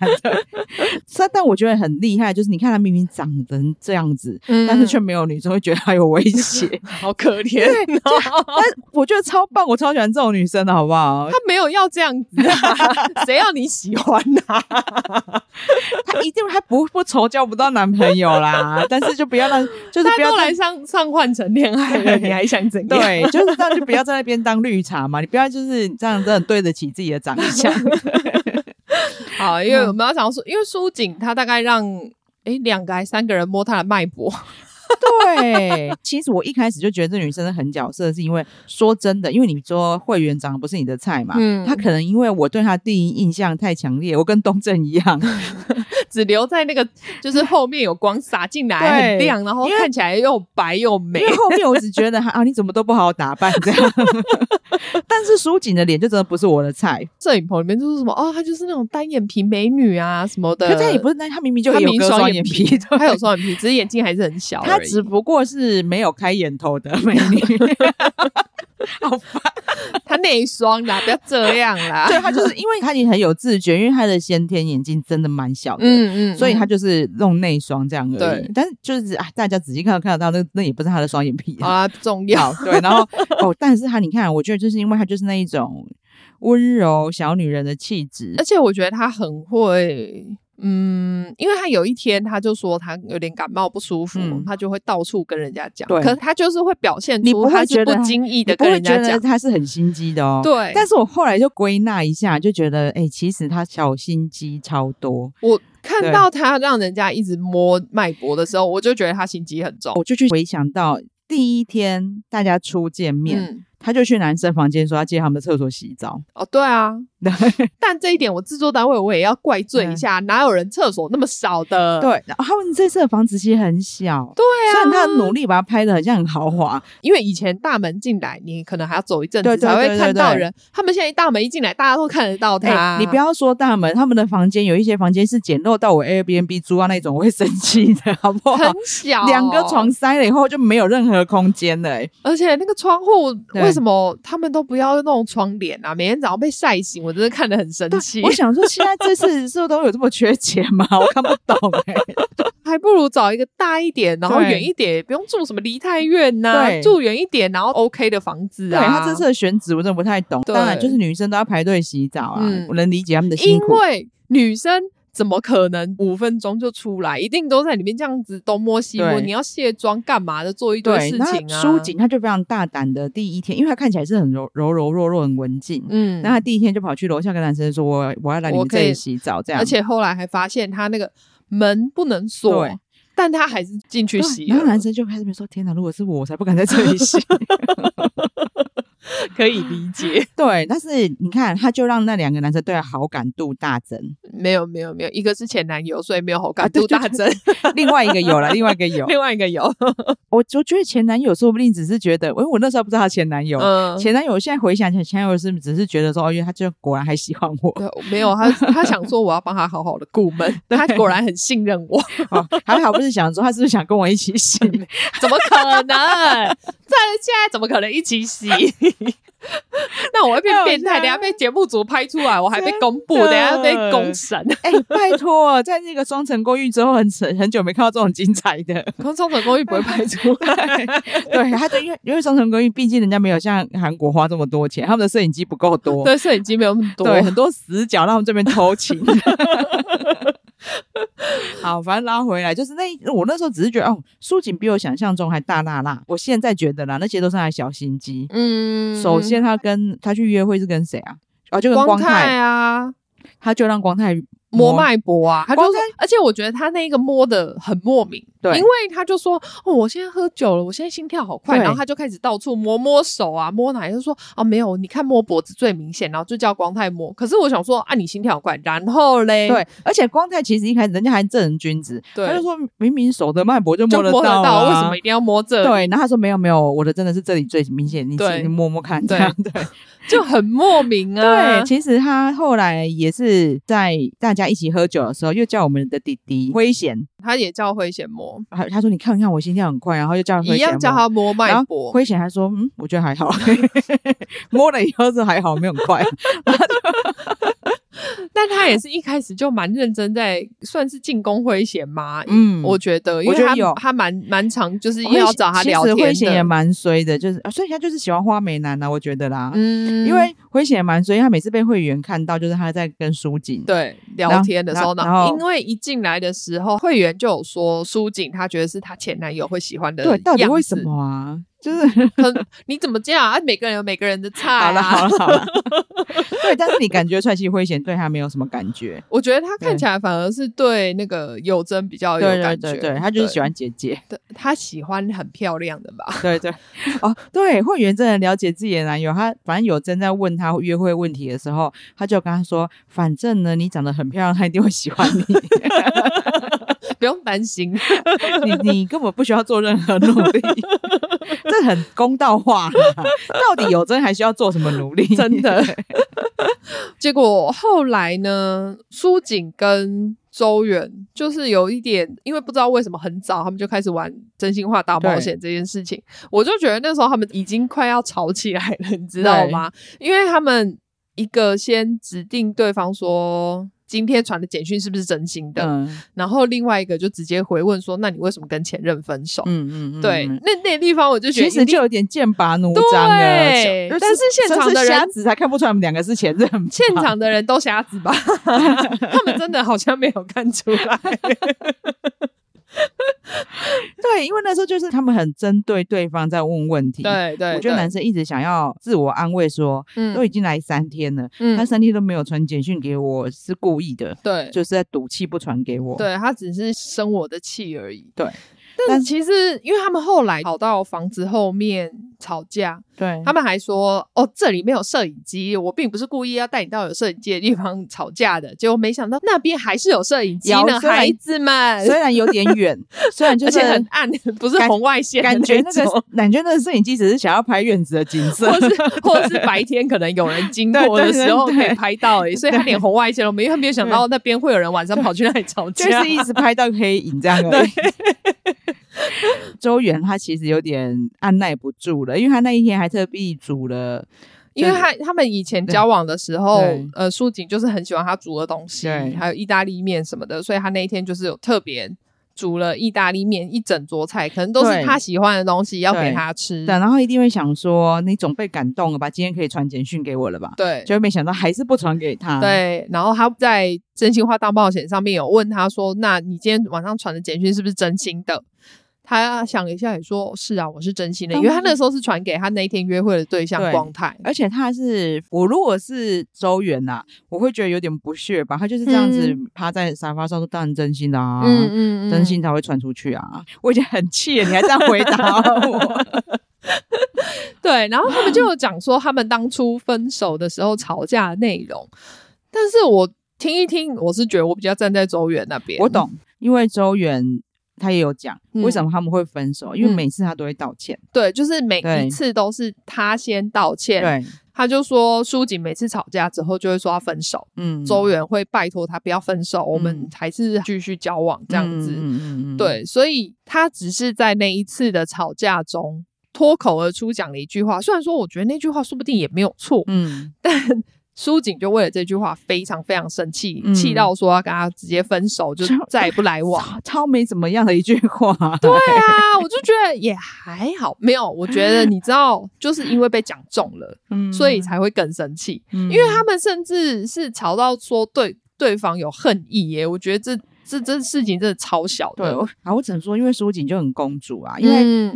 但但我觉得很厉害，就是你看他明明长成这样子，嗯、但是却没有女生会觉得他有威胁，[LAUGHS] 好可怜。但我觉得超棒，我超喜欢这种女生的，好不好？他没有要这样子、啊，谁要你喜欢呢、啊？[LAUGHS] 他一定他不不愁交不到男朋友。没有啦，但是就不要让，[LAUGHS] 就是不要来上上换成恋爱了，[LAUGHS] 你还想怎样？对，就是这样，就不要在那边当绿茶嘛，你不要就是这样，真的对得起自己的长相。[LAUGHS] 好，因为我们要想说，因为苏景他大概让诶两个还三个人摸他的脉搏。[LAUGHS] 对，其实我一开始就觉得这女生是狠角色，是因为说真的，因为你说会员长得不是你的菜嘛，嗯，她可能因为我对她第一印象太强烈，我跟东正一样，[LAUGHS] 只留在那个就是后面有光洒进来很亮，然后看起来又白又美。因为后面我只觉得啊，你怎么都不好好打扮这样，[LAUGHS] 但是书景的脸就真的不是我的菜。摄影棚里面就是什么哦，她就是那种单眼皮美女啊什么的，可她也不是单，她明明就有双眼皮，她有双眼皮，只是眼睛还是很小。她只不过是没有开眼头的美女，[LAUGHS] 好烦。她内双啦，不要这样啦。[LAUGHS] 对，她就是因为她已经很有自觉，因为她的先天眼睛真的蛮小的，嗯嗯，所以她就是弄内双这样而已。对，但是就是啊，大家仔细看到看得到，那那也不是她的双眼皮啊，不重要。对，然后哦，但是她你看，我觉得就是因为她就是那一种温柔小女人的气质，而且我觉得她很会。嗯，因为他有一天他就说他有点感冒不舒服，嗯、他就会到处跟人家讲。对，可是他就是会表现出他是不经意的跟人家讲，他是很心机的哦。对，但是我后来就归纳一下，就觉得哎、欸，其实他小心机超多。我看到他让人家一直摸脉搏的时候，我就觉得他心机很重。我就去回想到第一天大家初见面。嗯他就去男生房间说要借他们的厕所洗澡。哦，对啊，[LAUGHS] 但这一点我制作单位我也要怪罪一下，哪有人厕所那么少的？对，他们这次的房子其实很小，对啊，虽然他努力把它拍的很像很豪华，因为以前大门进来你可能还要走一阵子才会看到人，他们现在一大门一进来，大家都看得到他。欸、你不要说大门，他们的房间有一些房间是简陋到我 Airbnb 租啊那种，我会生气的，好不好？很小，两个床塞了以后就没有任何空间了、欸，而且那个窗户为什么他们？都不要弄窗帘啊！每天早上被晒醒，我真的看得很生气。我想说，现在这次是不是都有这么缺钱吗？我看不懂哎、欸，[LAUGHS] 还不如找一个大一点，然后远一点，不用住什么离太远呐、啊，住远一点，然后 OK 的房子啊。对，他这次的选址我真的不太懂。当然，就是女生都要排队洗澡啊、嗯，我能理解他们的辛苦。因为女生。怎么可能五分钟就出来？一定都在里面这样子东摸西摸。你要卸妆干嘛的？做一堆事情啊！舒景他就非常大胆的第一天，因为他看起来是很柔柔柔弱弱、很文静。嗯，那他第一天就跑去楼下跟男生说：“我我要来你们这里洗澡。”这样，而且后来还发现他那个门不能锁，但他还是进去洗。然后男生就开始说：“天哪，如果是我，我才不敢在这里洗。[LAUGHS] ” [LAUGHS] 可以理解，[LAUGHS] 对，但是你看，他就让那两个男生对他好感度大增。没有，没有，没有，一个是前男友，所以没有好感度大增。[LAUGHS] 啊、另外一个有了，另外一个有，另外一个有。我就觉得前男友说不定只是觉得，因为我那时候不知道他前男友。嗯、前男友现在回想起来，前男友是只是觉得说，哦，因为他就果然还喜欢我。对，没有他，他想说我要帮他好好的顾门，他果然很信任我。哦、还好不是想说他是不是想跟我一起洗？怎么可能？在现在怎么可能一起洗？[LAUGHS] 那我会变变态，等下被节目组拍出来，我还被公布，等下被公审。[LAUGHS] 哎、欸，拜托，在那个双层公寓之后很，很很久没看到这种精彩的。可是双层公寓不会拍出来，[LAUGHS] 对，他就因为因为双层公寓，毕竟人家没有像韩国花这么多钱，他们的摄影机不够多，对，摄影机没有那么多，对，很多死角让他们这边偷情。[LAUGHS] 好，反正拉回来就是那我那时候只是觉得哦，苏锦比我想象中还大辣辣。我现在觉得啦，那些都是他的小心机。嗯，首先他跟他去约会是跟谁啊？哦，就跟光太，光太啊，他就让光太摸脉搏啊，他就，而且我觉得他那个摸的很莫名。对，因为他就说哦，我现在喝酒了，我现在心跳好快，然后他就开始到处摸摸手啊，摸哪，就说哦没有，你看摸脖子最明显，然后就叫光太摸。可是我想说啊，你心跳好快，然后嘞，对，而且光太其实一开始人家还正人君子，对，他就说明明手的脉搏就摸得到，啊，摸得到，为什么一定要摸这里？对，然后他说没有没有，我的真的是这里最明显，你自己摸摸看，这样对。对就很莫名啊！对，其实他后来也是在大家一起喝酒的时候，又叫我们的弟弟辉贤，他也叫灰贤摸。他说：“你看看我心跳很快。”然后又叫一样叫他摸脉搏。灰贤还说：“嗯，我觉得还好，[LAUGHS] 摸了以后是还好，没有很快。[LAUGHS] ”但他也是一开始就蛮认真，在算是进攻辉贤嘛。嗯，我觉得，因为他有他蛮蛮常，就是要找他聊天。辉贤也蛮衰的，就是所以他就是喜欢花美男啊，我觉得啦。嗯，因为辉贤也蛮衰，他每次被会员看到，就是他在跟苏锦对聊天的时候呢。然后因为一进来的时候，会员就有说苏锦，他觉得是他前男友会喜欢的。对，到底为什么啊？就是很，你怎么这样啊？每个人有每个人的菜啊。好了好了好了，[LAUGHS] 对，但是你感觉帅气辉贤对他没有什么感觉。[LAUGHS] 我觉得他看起来反而是对那个有真比较有感觉。对对对，对，他就是喜欢姐姐。对，他喜欢很漂亮的吧？[LAUGHS] 对对。哦，对，会员真的了解自己的男友。他反正有真在问他约会问题的时候，他就跟他说：“反正呢，你长得很漂亮，他一定会喜欢你。”不用担心，你你根本不需要做任何努力，这很公道话。到底有真还需要做什么努力？[LAUGHS] 真的。[LAUGHS] 结果后来呢，苏锦跟周远就是有一点，因为不知道为什么很早他们就开始玩真心话大冒险这件事情，我就觉得那时候他们已经快要吵起来了，你知道吗？因为他们一个先指定对方说。今天传的简讯是不是真心的？嗯，然后另外一个就直接回问说：“那你为什么跟前任分手？”嗯嗯嗯，对，那那地方我就觉得其实就有点剑拔弩张了。对，但是现场的人瞎子才看不出来我们两个是前任。现场的人都瞎子吧？[LAUGHS] 他们真的好像没有看出来。[LAUGHS] 对，因为那时候就是他们很针对对方在问问题。对对，我觉得男生一直想要自我安慰说，嗯，都已经来三天了，嗯，他三天都没有传简讯给我，是故意的，对，就是在赌气不传给我，对，他只是生我的气而已，对。但其实，因为他们后来跑到房子后面吵架，对，他们还说：“哦，这里没有摄影机，我并不是故意要带你到有摄影机的地方吵架的。”结果没想到那边还是有摄影机呢，孩子们。虽然有点远，虽然就是很暗，不是红外线，感觉那个感觉那个摄影机只是想要拍院子的景色，[LAUGHS] 或是或者是白天可能有人经过的时候可以拍到而已。所以他连红外线都没有，他没有想到那边会有人晚上跑去那里吵架，就是一直拍到黑影这样而已。[LAUGHS] 周元他其实有点按耐不住了，因为他那一天还特地煮了，因为他他们以前交往的时候，呃，素锦就是很喜欢他煮的东西，还有意大利面什么的，所以他那一天就是有特别煮了意大利面一整桌菜，可能都是他喜欢的东西要给他吃。对，然后一定会想说，你总被感动了吧？今天可以传简讯给我了吧？对，就没想到还是不传给他。对，然后他在真心话大冒险上面有问他说：“那你今天晚上传的简讯是不是真心的？”他想了一下，也说是啊，我是真心的，因为他那时候是传给他那一天约会的对象光太，而且他是我如果是周元呐，我会觉得有点不屑吧，他就是这样子趴在沙发上说当然真心的啊，嗯嗯，真心才会传出去啊，我已经很气了，你还这样回答我，[LAUGHS] 对，然后他们就有讲说他们当初分手的时候吵架的内容，但是我听一听，我是觉得我比较站在周元那边，我懂，因为周远。他也有讲为什么他们会分手，嗯、因为每次他都会道歉。对，就是每一次都是他先道歉。对，他就说舒景每次吵架之后就会说要分手。嗯，周元会拜托他不要分手，嗯、我们还是继续交往这样子。嗯嗯。对，所以他只是在那一次的吵架中脱口而出讲了一句话，虽然说我觉得那句话说不定也没有错。嗯，但。书景就为了这句话非常非常生气，气、嗯、到说要跟他直接分手，就再也不来往。[LAUGHS] 超，超没怎么样的一句话。对啊，我就觉得也还好，没有。我觉得你知道，就是因为被讲中了，[LAUGHS] 嗯、所以才会更生气。嗯、因为他们甚至是吵到说对对方有恨意耶。我觉得这这这事情真的超小的。对，啊，我只能说，因为苏锦就很公主啊，因为。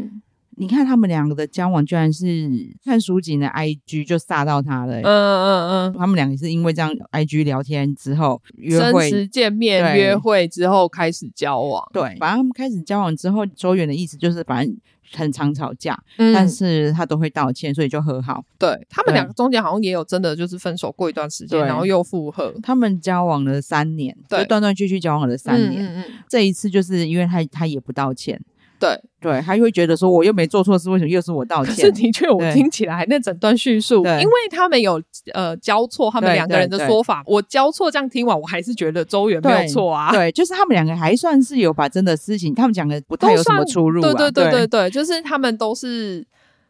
嗯你看他们两个的交往，居然是看书景的 IG 就煞到他了。嗯嗯嗯，他们两个是因为这样 IG 聊天之后约会，真实见面约会之后开始交往。对，反正他们开始交往之后，周远的意思就是反正。很常吵架，嗯，但是他都会道歉，所以就和好。对，他们两个中间好像也有真的就是分手过一段时间，然后又复合。他们交往了三年，对，断断续续交往了三年。嗯嗯，嗯，这一次就是因为他他也不道歉。对对，他就会觉得说我又没做错事，为什么又是我道歉？可是的确，我听起来那整段叙述，因为他们有呃交错，他们两个人的说法，我交错这样听完，我还是觉得周元没有错啊。对，就是他们两个还算是有把真的事情，他们讲的不太有什么出入啊。对对对对对，就是他们都是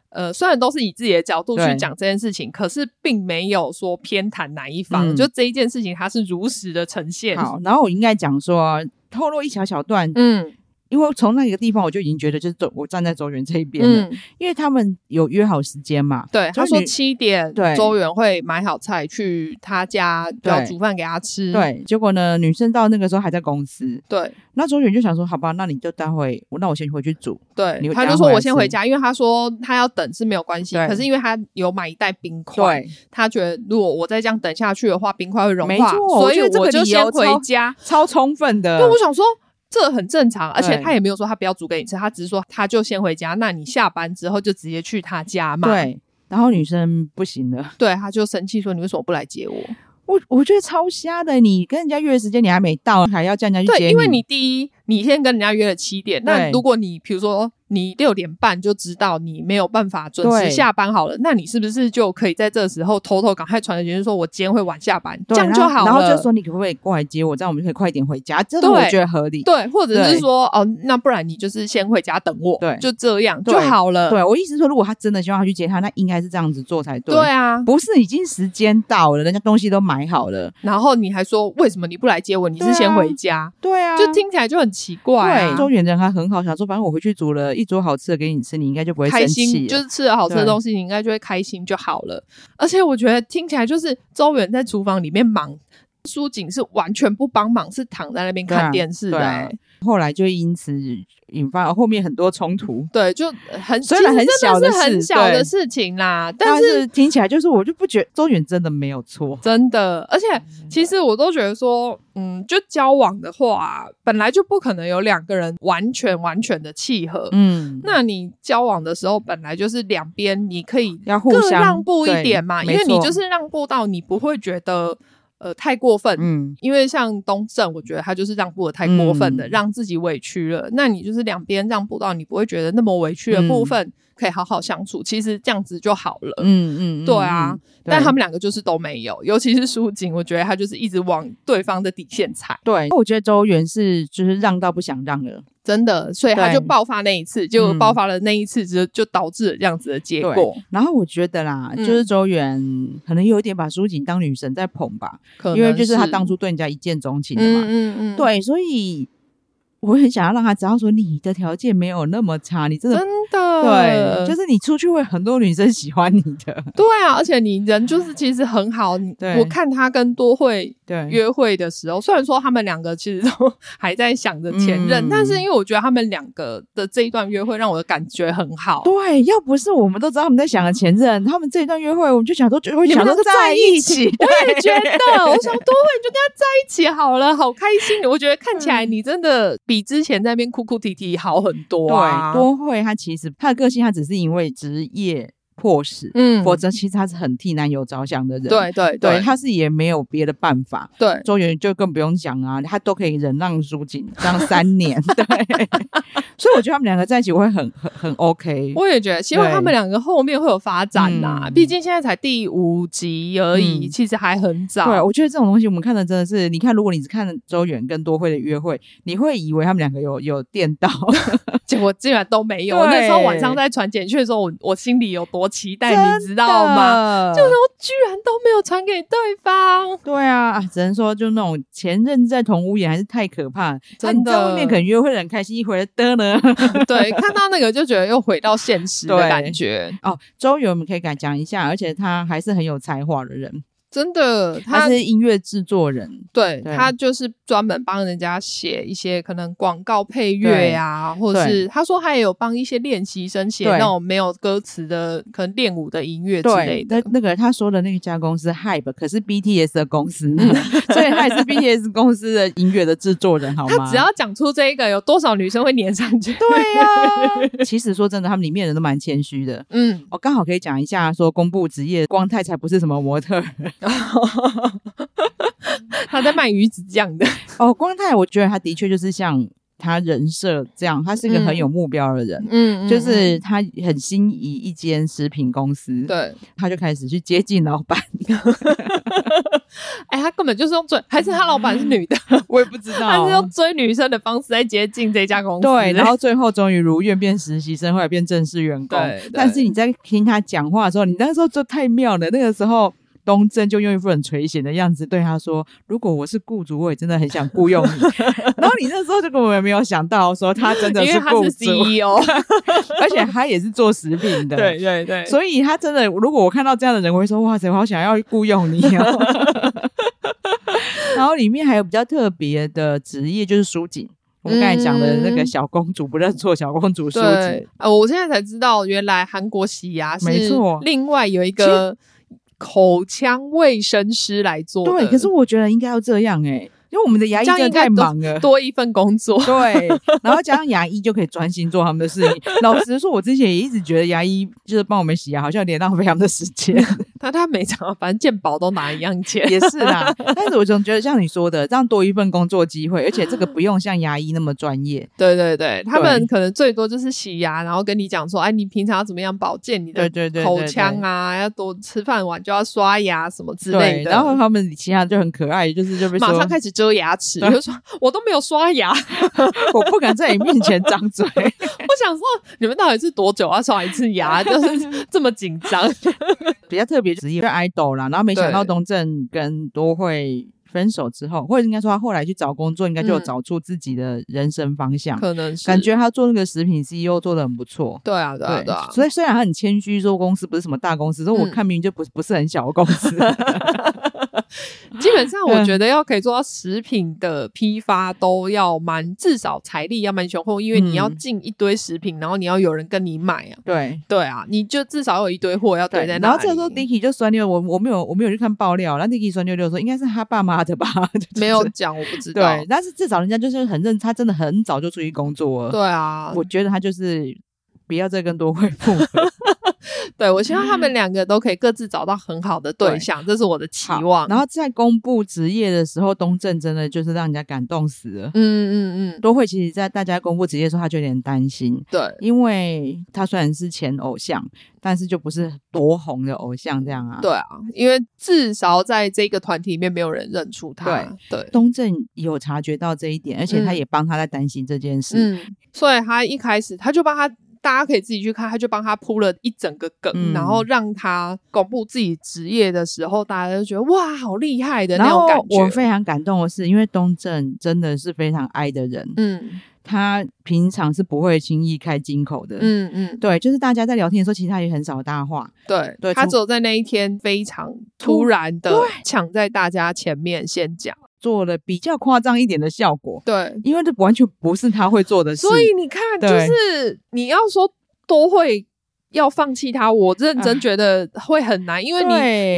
呃，虽然都是以自己的角度去讲这件事情，可是并没有说偏袒哪一方。就这一件事情，它是如实的呈现。好，然后我应该讲说，透露一小小段，嗯。因为从那个地方我就已经觉得就是周我站在周元这一边了，嗯，因为他们有约好时间嘛。对，他说七点，对，周元会买好菜去他家要煮饭给他吃。对，结果呢，女生到那个时候还在公司。对，那周元就想说，好吧，那你就待会，那我先回去煮。对，他就说我先回家，因为他说他要等是没有关系，可是因为他有买一袋冰块，对，他觉得如果我再这样等下去的话，冰块会融化，没错，所以我就先回家，超充分的。对，我想说。这很正常，而且他也没有说他不要煮给你吃，他只是说他就先回家，那你下班之后就直接去他家嘛。对，然后女生不行了，对，他就生气说：“你为什么不来接我？”我我觉得超瞎的，你跟人家约的时间你还没到，还要叫人家去接你。对，因为你第一，你先跟人家约了七点，那如果你比如说。你六点半就知道你没有办法准时下班好了，那你是不是就可以在这时候偷偷赶快传个讯息说，我今天会晚下班，这样就好了。然后就说你可不可以过来接我，这样我们就可以快一点回家。这个我觉得合理。对，或者是说哦，那不然你就是先回家等我，对，就这样就好了。对，我意思说，如果他真的希望他去接他，那应该是这样子做才对。对啊，不是已经时间到了，人家东西都买好了，然后你还说为什么你不来接我？你是先回家？对啊，就听起来就很奇怪。对，周远人还很好，想说反正我回去煮了一桌好吃的给你。吃你应该就不会开心，就是吃了好吃的东西，你应该就会开心就好了。而且我觉得听起来就是周远在厨房里面忙，苏锦是完全不帮忙，是躺在那边看电视的、欸。后来就因此引发后面很多冲突，对，就很虽然很小的事，很小的事情啦，但是，但是听起来就是我就不觉得周远真的没有错，真的，而且其实我都觉得说，嗯，就交往的话，本来就不可能有两个人完全完全的契合，嗯，那你交往的时候本来就是两边你可以要互相让步一点嘛，因为你就是让步到你不会觉得。呃，太过分，嗯，因为像东正，我觉得他就是让步的太过分了，嗯，让自己委屈了。那你就是两边让步到你不会觉得那么委屈的部分，可以好好相处，嗯，其实这样子就好了。嗯嗯，对啊，对，但他们两个就是都没有，尤其是书景，我觉得他就是一直往对方的底线踩。对，我觉得周元是就是让到不想让了。真的，所以他就爆发那一次，就爆发了那一次，之后就导致了这样子的结果。然后我觉得啦，嗯、就是周远可能有一点把苏锦当女神在捧吧，因为就是他当初对人家一见钟情的嘛。嗯嗯，嗯对，所以。我很想要让他知道，说你的条件没有那么差，你真的真的对，就是你出去会很多女生喜欢你的。对啊，而且你人就是其实很好。对，我看他跟多惠对约会的时候，虽然说他们两个其实都 [LAUGHS] 还在想着前任，嗯，但是因为我觉得他们两个的这一段约会让我的感觉很好。对，要不是我们都知道他们在想着前任，他们这一段约会，我们就想说就会想说在一起。我也觉得，我想多惠你就跟他在一起好了，好开心。我觉得看起来你真的。比之前在那边哭哭啼啼好很多啊！对，多惠他其实他的个性，他只是因为职业迫使，嗯，否则其实他是很替男友着想的人。对对对，对，他是也没有别的办法。对，周远就更不用讲啊，他都可以忍让舒景这样三年。[LAUGHS] 对。[LAUGHS] 所以我觉得他们两个在一起会很很很 OK，我也觉得，希望他们两个后面会有发展呐、啊。毕竟现在才第五集而已，嗯、其实还很早。对，我觉得这种东西我们看的真的是，你看，如果你只看周远跟多惠的约会，你会以为他们两个有有电到，[LAUGHS] 结果竟然都没有。我那时候晚上在传简讯的时候，我我心里有多期待，你知道吗？就是我居然都没有传给对方。对啊，只能说就那种前任在同屋檐还是太可怕。真的，在外面可能约会很开心，一回来的呢。[LAUGHS] 对，看到那个就觉得又回到现实的感觉。哦，周瑜我们可以讲一下，而且他还是很有才华的人。真的，他，他是音乐制作人，对，对他就是专门帮人家写一些可能广告配乐呀，或者是他说他也有帮一些练习生写那种没有歌词的可能练舞的音乐之类的。那那个他说的那家公司 Hype 可是 BTS 的公司，嗯、所以他也是 BTS 公司的音乐的制作人，好吗？他只要讲出这个，有多少女生会粘上去？对呀、啊，[LAUGHS] 其实说真的，他们里面人都蛮谦虚的。嗯，我刚好可以讲一下，说公布职业，光太才不是什么模特。[LAUGHS] 他在卖鱼子酱的。哦，光太，我觉得他的确就是像他人设这样，他是一个很有目标的人，嗯，就是他很心仪一间食品公司，对，他就开始去接近老板。[LAUGHS] 哎、欸，他根本就是用追，还是他老板是女的，[LAUGHS] 我也不知道，他是用追女生的方式来接近这家公司，对，然后最后终于如愿变实习生，后来变正式员工。对，但是你在听他讲话的时候，你那时候就太妙了，那个时候。东正就用一副很垂涎的样子对他说：“如果我是雇主，我也真的很想雇佣你。[LAUGHS] ”然后你那时候就根本没有想到说他真的是雇主，CEO，[LAUGHS] 而且他也是做食品的。对对对，所以他真的，如果我看到这样的人，我会说：“哇塞，我好想要雇佣你哦。[LAUGHS] ”然后里面还有比较特别的职业，就是书警。我们刚才讲的那个小公主不认错，小公主书警。呃，我现在才知道，原来韩国洗牙是没错，另外有一个。口腔卫生师来做，对，可是我觉得应该要这样哎、欸。因为我们的牙医真的太忙了，多一份工作。对，然后加上牙医就可以专心做他们的事情。老实说，我之前也一直觉得牙医就是帮我们洗牙，好像有点浪费他们的时间。但他每场，反正健保都拿一样钱。也是啦，[LAUGHS] 但是我总觉得像你说的，这样多一份工作机会，而且这个不用像牙医那么专业。[LAUGHS] 对对对，他们可能最多就是洗牙，然后跟你讲说，哎，你平常要怎么样保健你的口腔啊？要多吃饭完就要刷牙什么之类的。然后他们其他就很可爱，就是就被马上开始。遮牙齿，比如说我都没有刷牙，[LAUGHS] 我不敢在你面前张嘴。我想说，你们到底是多久要刷一次牙？就是这么紧张。比较特别职业，就 idol 啦。然后没想到东正跟多惠分手之后，或者应该说他后来去找工作，应该就有找出自己的人生方向。可能是感觉他做那个食品 CEO 做的很不错。对啊，对啊，对啊。所以虽然他很谦虚，说公司不是什么大公司，说我看明明就不不是很小的公司。[LAUGHS] [LAUGHS] 基本上，我觉得要可以做到食品的批发，都要蛮至少财力要蛮雄厚，因为你要进一堆食品，然后你要有人跟你买啊。对对啊，你就至少有一堆货要堆在。然后这个时候，Dicky 就酸溜，我我没有我没有去看爆料，然后 Dicky 酸溜溜说应该是他爸妈的吧，[LAUGHS] 没有讲，我不知道。对，但是至少人家就是很认，他真的很早就出去工作了。对啊，我觉得他就是不要再跟多惠复合。[LAUGHS] 对，我希望他们两个都可以各自找到很好的对象，对，这是我的期望。然后在公布职业的时候，东正真的就是让人家感动死了。嗯嗯嗯，都会其实，在大家公布职业的时候，他就有点担心。对，因为他虽然是前偶像，但是就不是多红的偶像这样啊。对啊，因为至少在这个团体里面，没有人认出他。对对，东正有察觉到这一点，而且他也帮他在担心这件事。嗯，所以他一开始他就帮他。大家可以自己去看，他就帮他铺了一整个梗，嗯、然后让他公布自己职业的时候，大家都觉得哇，好厉害的那种感觉。我非常感动的是，因为东正真的是非常爱的人，嗯，他平常是不会轻易开金口的，嗯嗯，对，就是大家在聊天的时候，其实他也很少搭话，对对，他只有在那一天非常突然的抢在大家前面先讲。做了比较夸张一点的效果，对，因为这完全不是他会做的事。所以你看，就是你要说都会要放弃他，我认真觉得会很难，因为你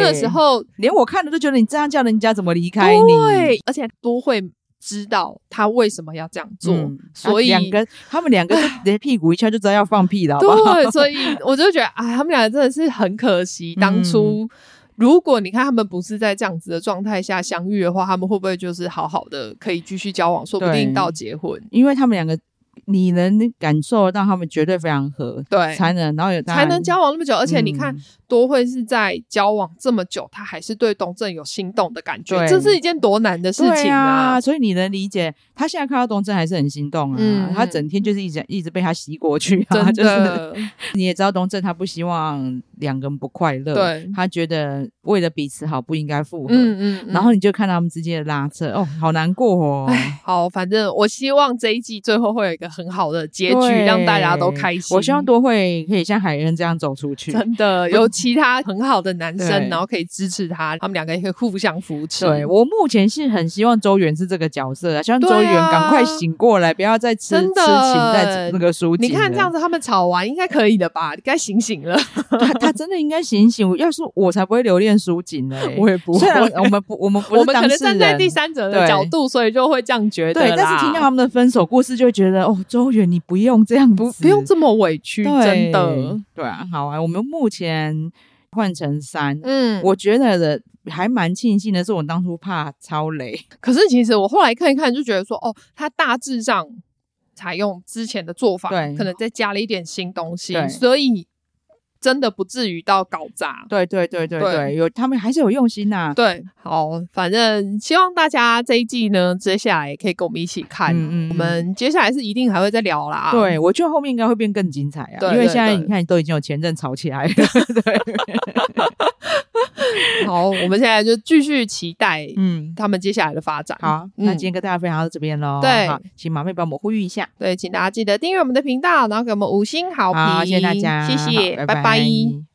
那时候连我看了都觉得你这样叫人家怎么离开你？对，而且都会知道他为什么要这样做，嗯、所以两个他们两个就 [LAUGHS] 连屁股一敲就知道要放屁了，好好？对，所以我就觉得，哎，他们两个真的是很可惜，当初。嗯如果你看他们不是在这样子的状态下相遇的话，他们会不会就是好好的可以继续交往，说不定到结婚？因为他们两个，你能感受到他们绝对非常合，对，才能然后有才能交往那么久，而且你看。嗯多惠是在交往这么久，他还是对东正有心动的感觉，这是一件多难的事情啊！啊所以你能理解，他现在看到东正还是很心动啊。嗯、他整天就是一直一直被他吸过去啊，真的。[LAUGHS] 就是、你也知道东正他不希望两个人不快乐，对，他觉得为了彼此好不应该复合。嗯嗯，嗯。然后你就看他们之间的拉扯，哦，好难过哦。好，反正我希望这一季最后会有一个很好的结局，让大家都开心。我希望多会可以像海恩这样走出去，真的 [LAUGHS] 有其他很好的男生，然后可以支持他，他们两个也可以互相扶持。对，我目前是很希望周元是这个角色，希望周元赶快醒过来，不要再吃痴情在那个书。你看这样子，他们吵完应该可以的吧？该醒醒了，[LAUGHS] 他他真的应该醒醒。要是我才不会留恋书景呢，[LAUGHS] 我也不会。我们不，我们不我们可能站在第三者的角度，所以就会这样觉得。对，但是听到他们的分手故事，就会觉得哦，周远你不用这样子，不不用这么委屈，真的。对啊，好啊，我们目前换成三，嗯，我觉得的还蛮庆幸的是，我当初怕超雷，可是其实我后来看一看，就觉得说，哦，他大致上采用之前的做法，对，可能再加了一点新东西，所以。真的不至于到搞砸，对对对对对，有他们还是有用心呐。对，好，反正希望大家这一季呢，接下来可以跟我们一起看。嗯嗯，我们接下来是一定还会再聊啦。对，我觉得后面应该会变更精彩啊，因为现在你看都已经有前任吵起来了。[LAUGHS] 对。好，我们现在就继续期待，嗯，他们接下来的发展。好，那今天跟大家分享到这边喽。对，好，请马妹帮我们呼吁一下。对，请大家记得订阅我们的频道，然后给我们五星好评。好，谢谢大家，谢谢，拜拜。拜拜。